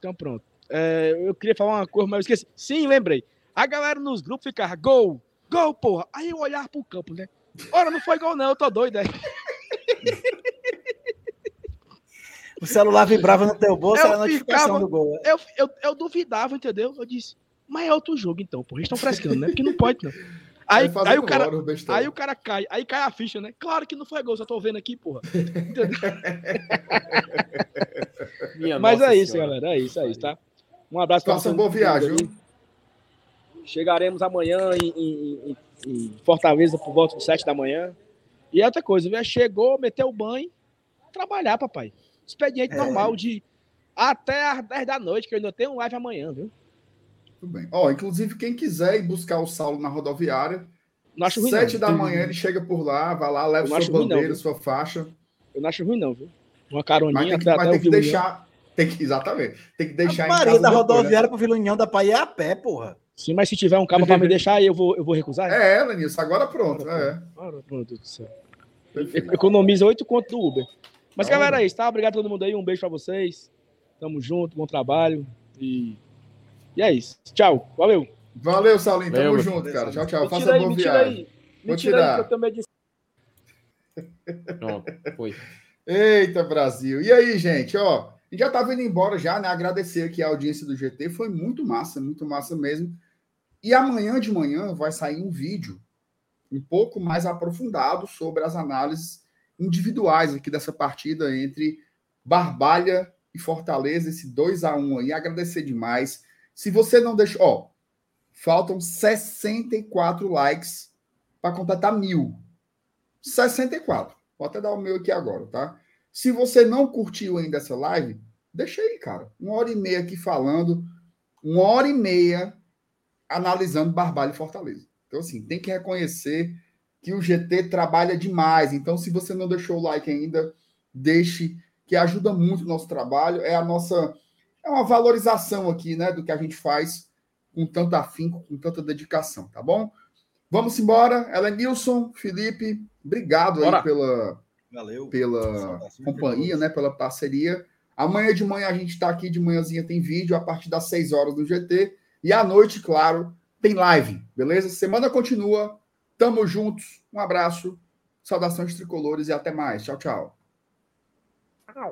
Então pronto. É, eu queria falar uma coisa, mas eu esqueci. Sim, lembrei. A galera nos grupos ficava, gol, gol, porra. Aí eu olhava pro campo, né? Ora, não foi gol não, eu tô doido, é. O celular vibrava no teu bolso, Eu era a notificação ficava- do gol. Eu, eu, eu duvidava, entendeu? Eu disse, mas é outro jogo então, porra. Eles estão frescando, né? Porque não pode, não. Aí, fazendo aí o cara. Aí o cara cai, aí cai a ficha, né? Claro que não foi gol, só tô vendo aqui, porra. Minha Mas é isso, Senhora. galera. É isso, é isso, tá? Um abraço pra Faça todo boa viagem, aí. viu? Chegaremos amanhã em, em- em- em Fortaleza por volta de 7 da manhã. E outra coisa, viu? chegou, meteu o banho, trabalhar, papai. Expediente É. normal de até às 10 da noite, que eu ainda tenho um live amanhã, viu? Tudo bem. Ó, inclusive, quem quiser ir buscar o Saulo na rodoviária, Não acho ruim, sete não. da manhã ele chega por lá, vai lá, leva não sua não, bandeira, viu? sua faixa. Eu não acho ruim, não, viu? Uma Mas caroninha tem que, até, mas até tem o que deixar. Tem que, exatamente. Tem que deixar A em Maria casa da depois, né? rodoviária pro Vila União dá pra ir a pé, porra. Sim, mas se tiver um cabo pra me deixar, aí eu vou, eu vou recusar? É, Lenilson, agora pronto. É. Ora, meu Deus do céu. Economiza 8 conto do Uber. Mas, galera, é isso, tá? Obrigado a todo mundo aí. Um beijo pra vocês. Tamo junto, bom trabalho. E, e é isso. Tchau. Valeu. Valeu, Saulinho. Tamo Valeu, junto, cara. Tchau, tchau. Me Faça aí, boa me viagem. aí. Vou Me aí, tirar. que eu também disse. Pronto, foi. Eita, Brasil. E aí, gente, ó, a gente já tava indo embora já, né? Agradecer aqui a audiência do GT, foi muito massa, muito massa mesmo. E amanhã de manhã vai sair um vídeo um pouco mais aprofundado sobre as análises individuais aqui dessa partida entre Barbalha e Fortaleza, esse 2 a 1 aí. Agradecer demais. Se você não deixou, ó, faltam 64 likes para completar mil. 64. Vou até dar o meu aqui agora, tá? Se você não curtiu ainda essa live, Deixa aí, cara. Uma hora e meia aqui falando, uma hora e meia analisando Barbalho e Fortaleza. Então, assim, tem que reconhecer que o GT trabalha demais. Então, se você não deixou o like ainda, deixe, que ajuda muito o nosso trabalho. É a nossa. É uma valorização aqui, né, do que a gente faz com tanto afinco, com tanta dedicação, tá bom? Vamos embora. Ela é Nilson, Felipe, obrigado Bora. aí pela, Valeu. pela companhia, né, pela parceria. Amanhã de manhã a gente está aqui, de manhãzinha tem vídeo, a partir das 6 horas do GT. E à noite, claro, tem live, beleza? Semana continua. Tamo juntos. Um abraço, saudações tricolores e até mais. Tchau, tchau.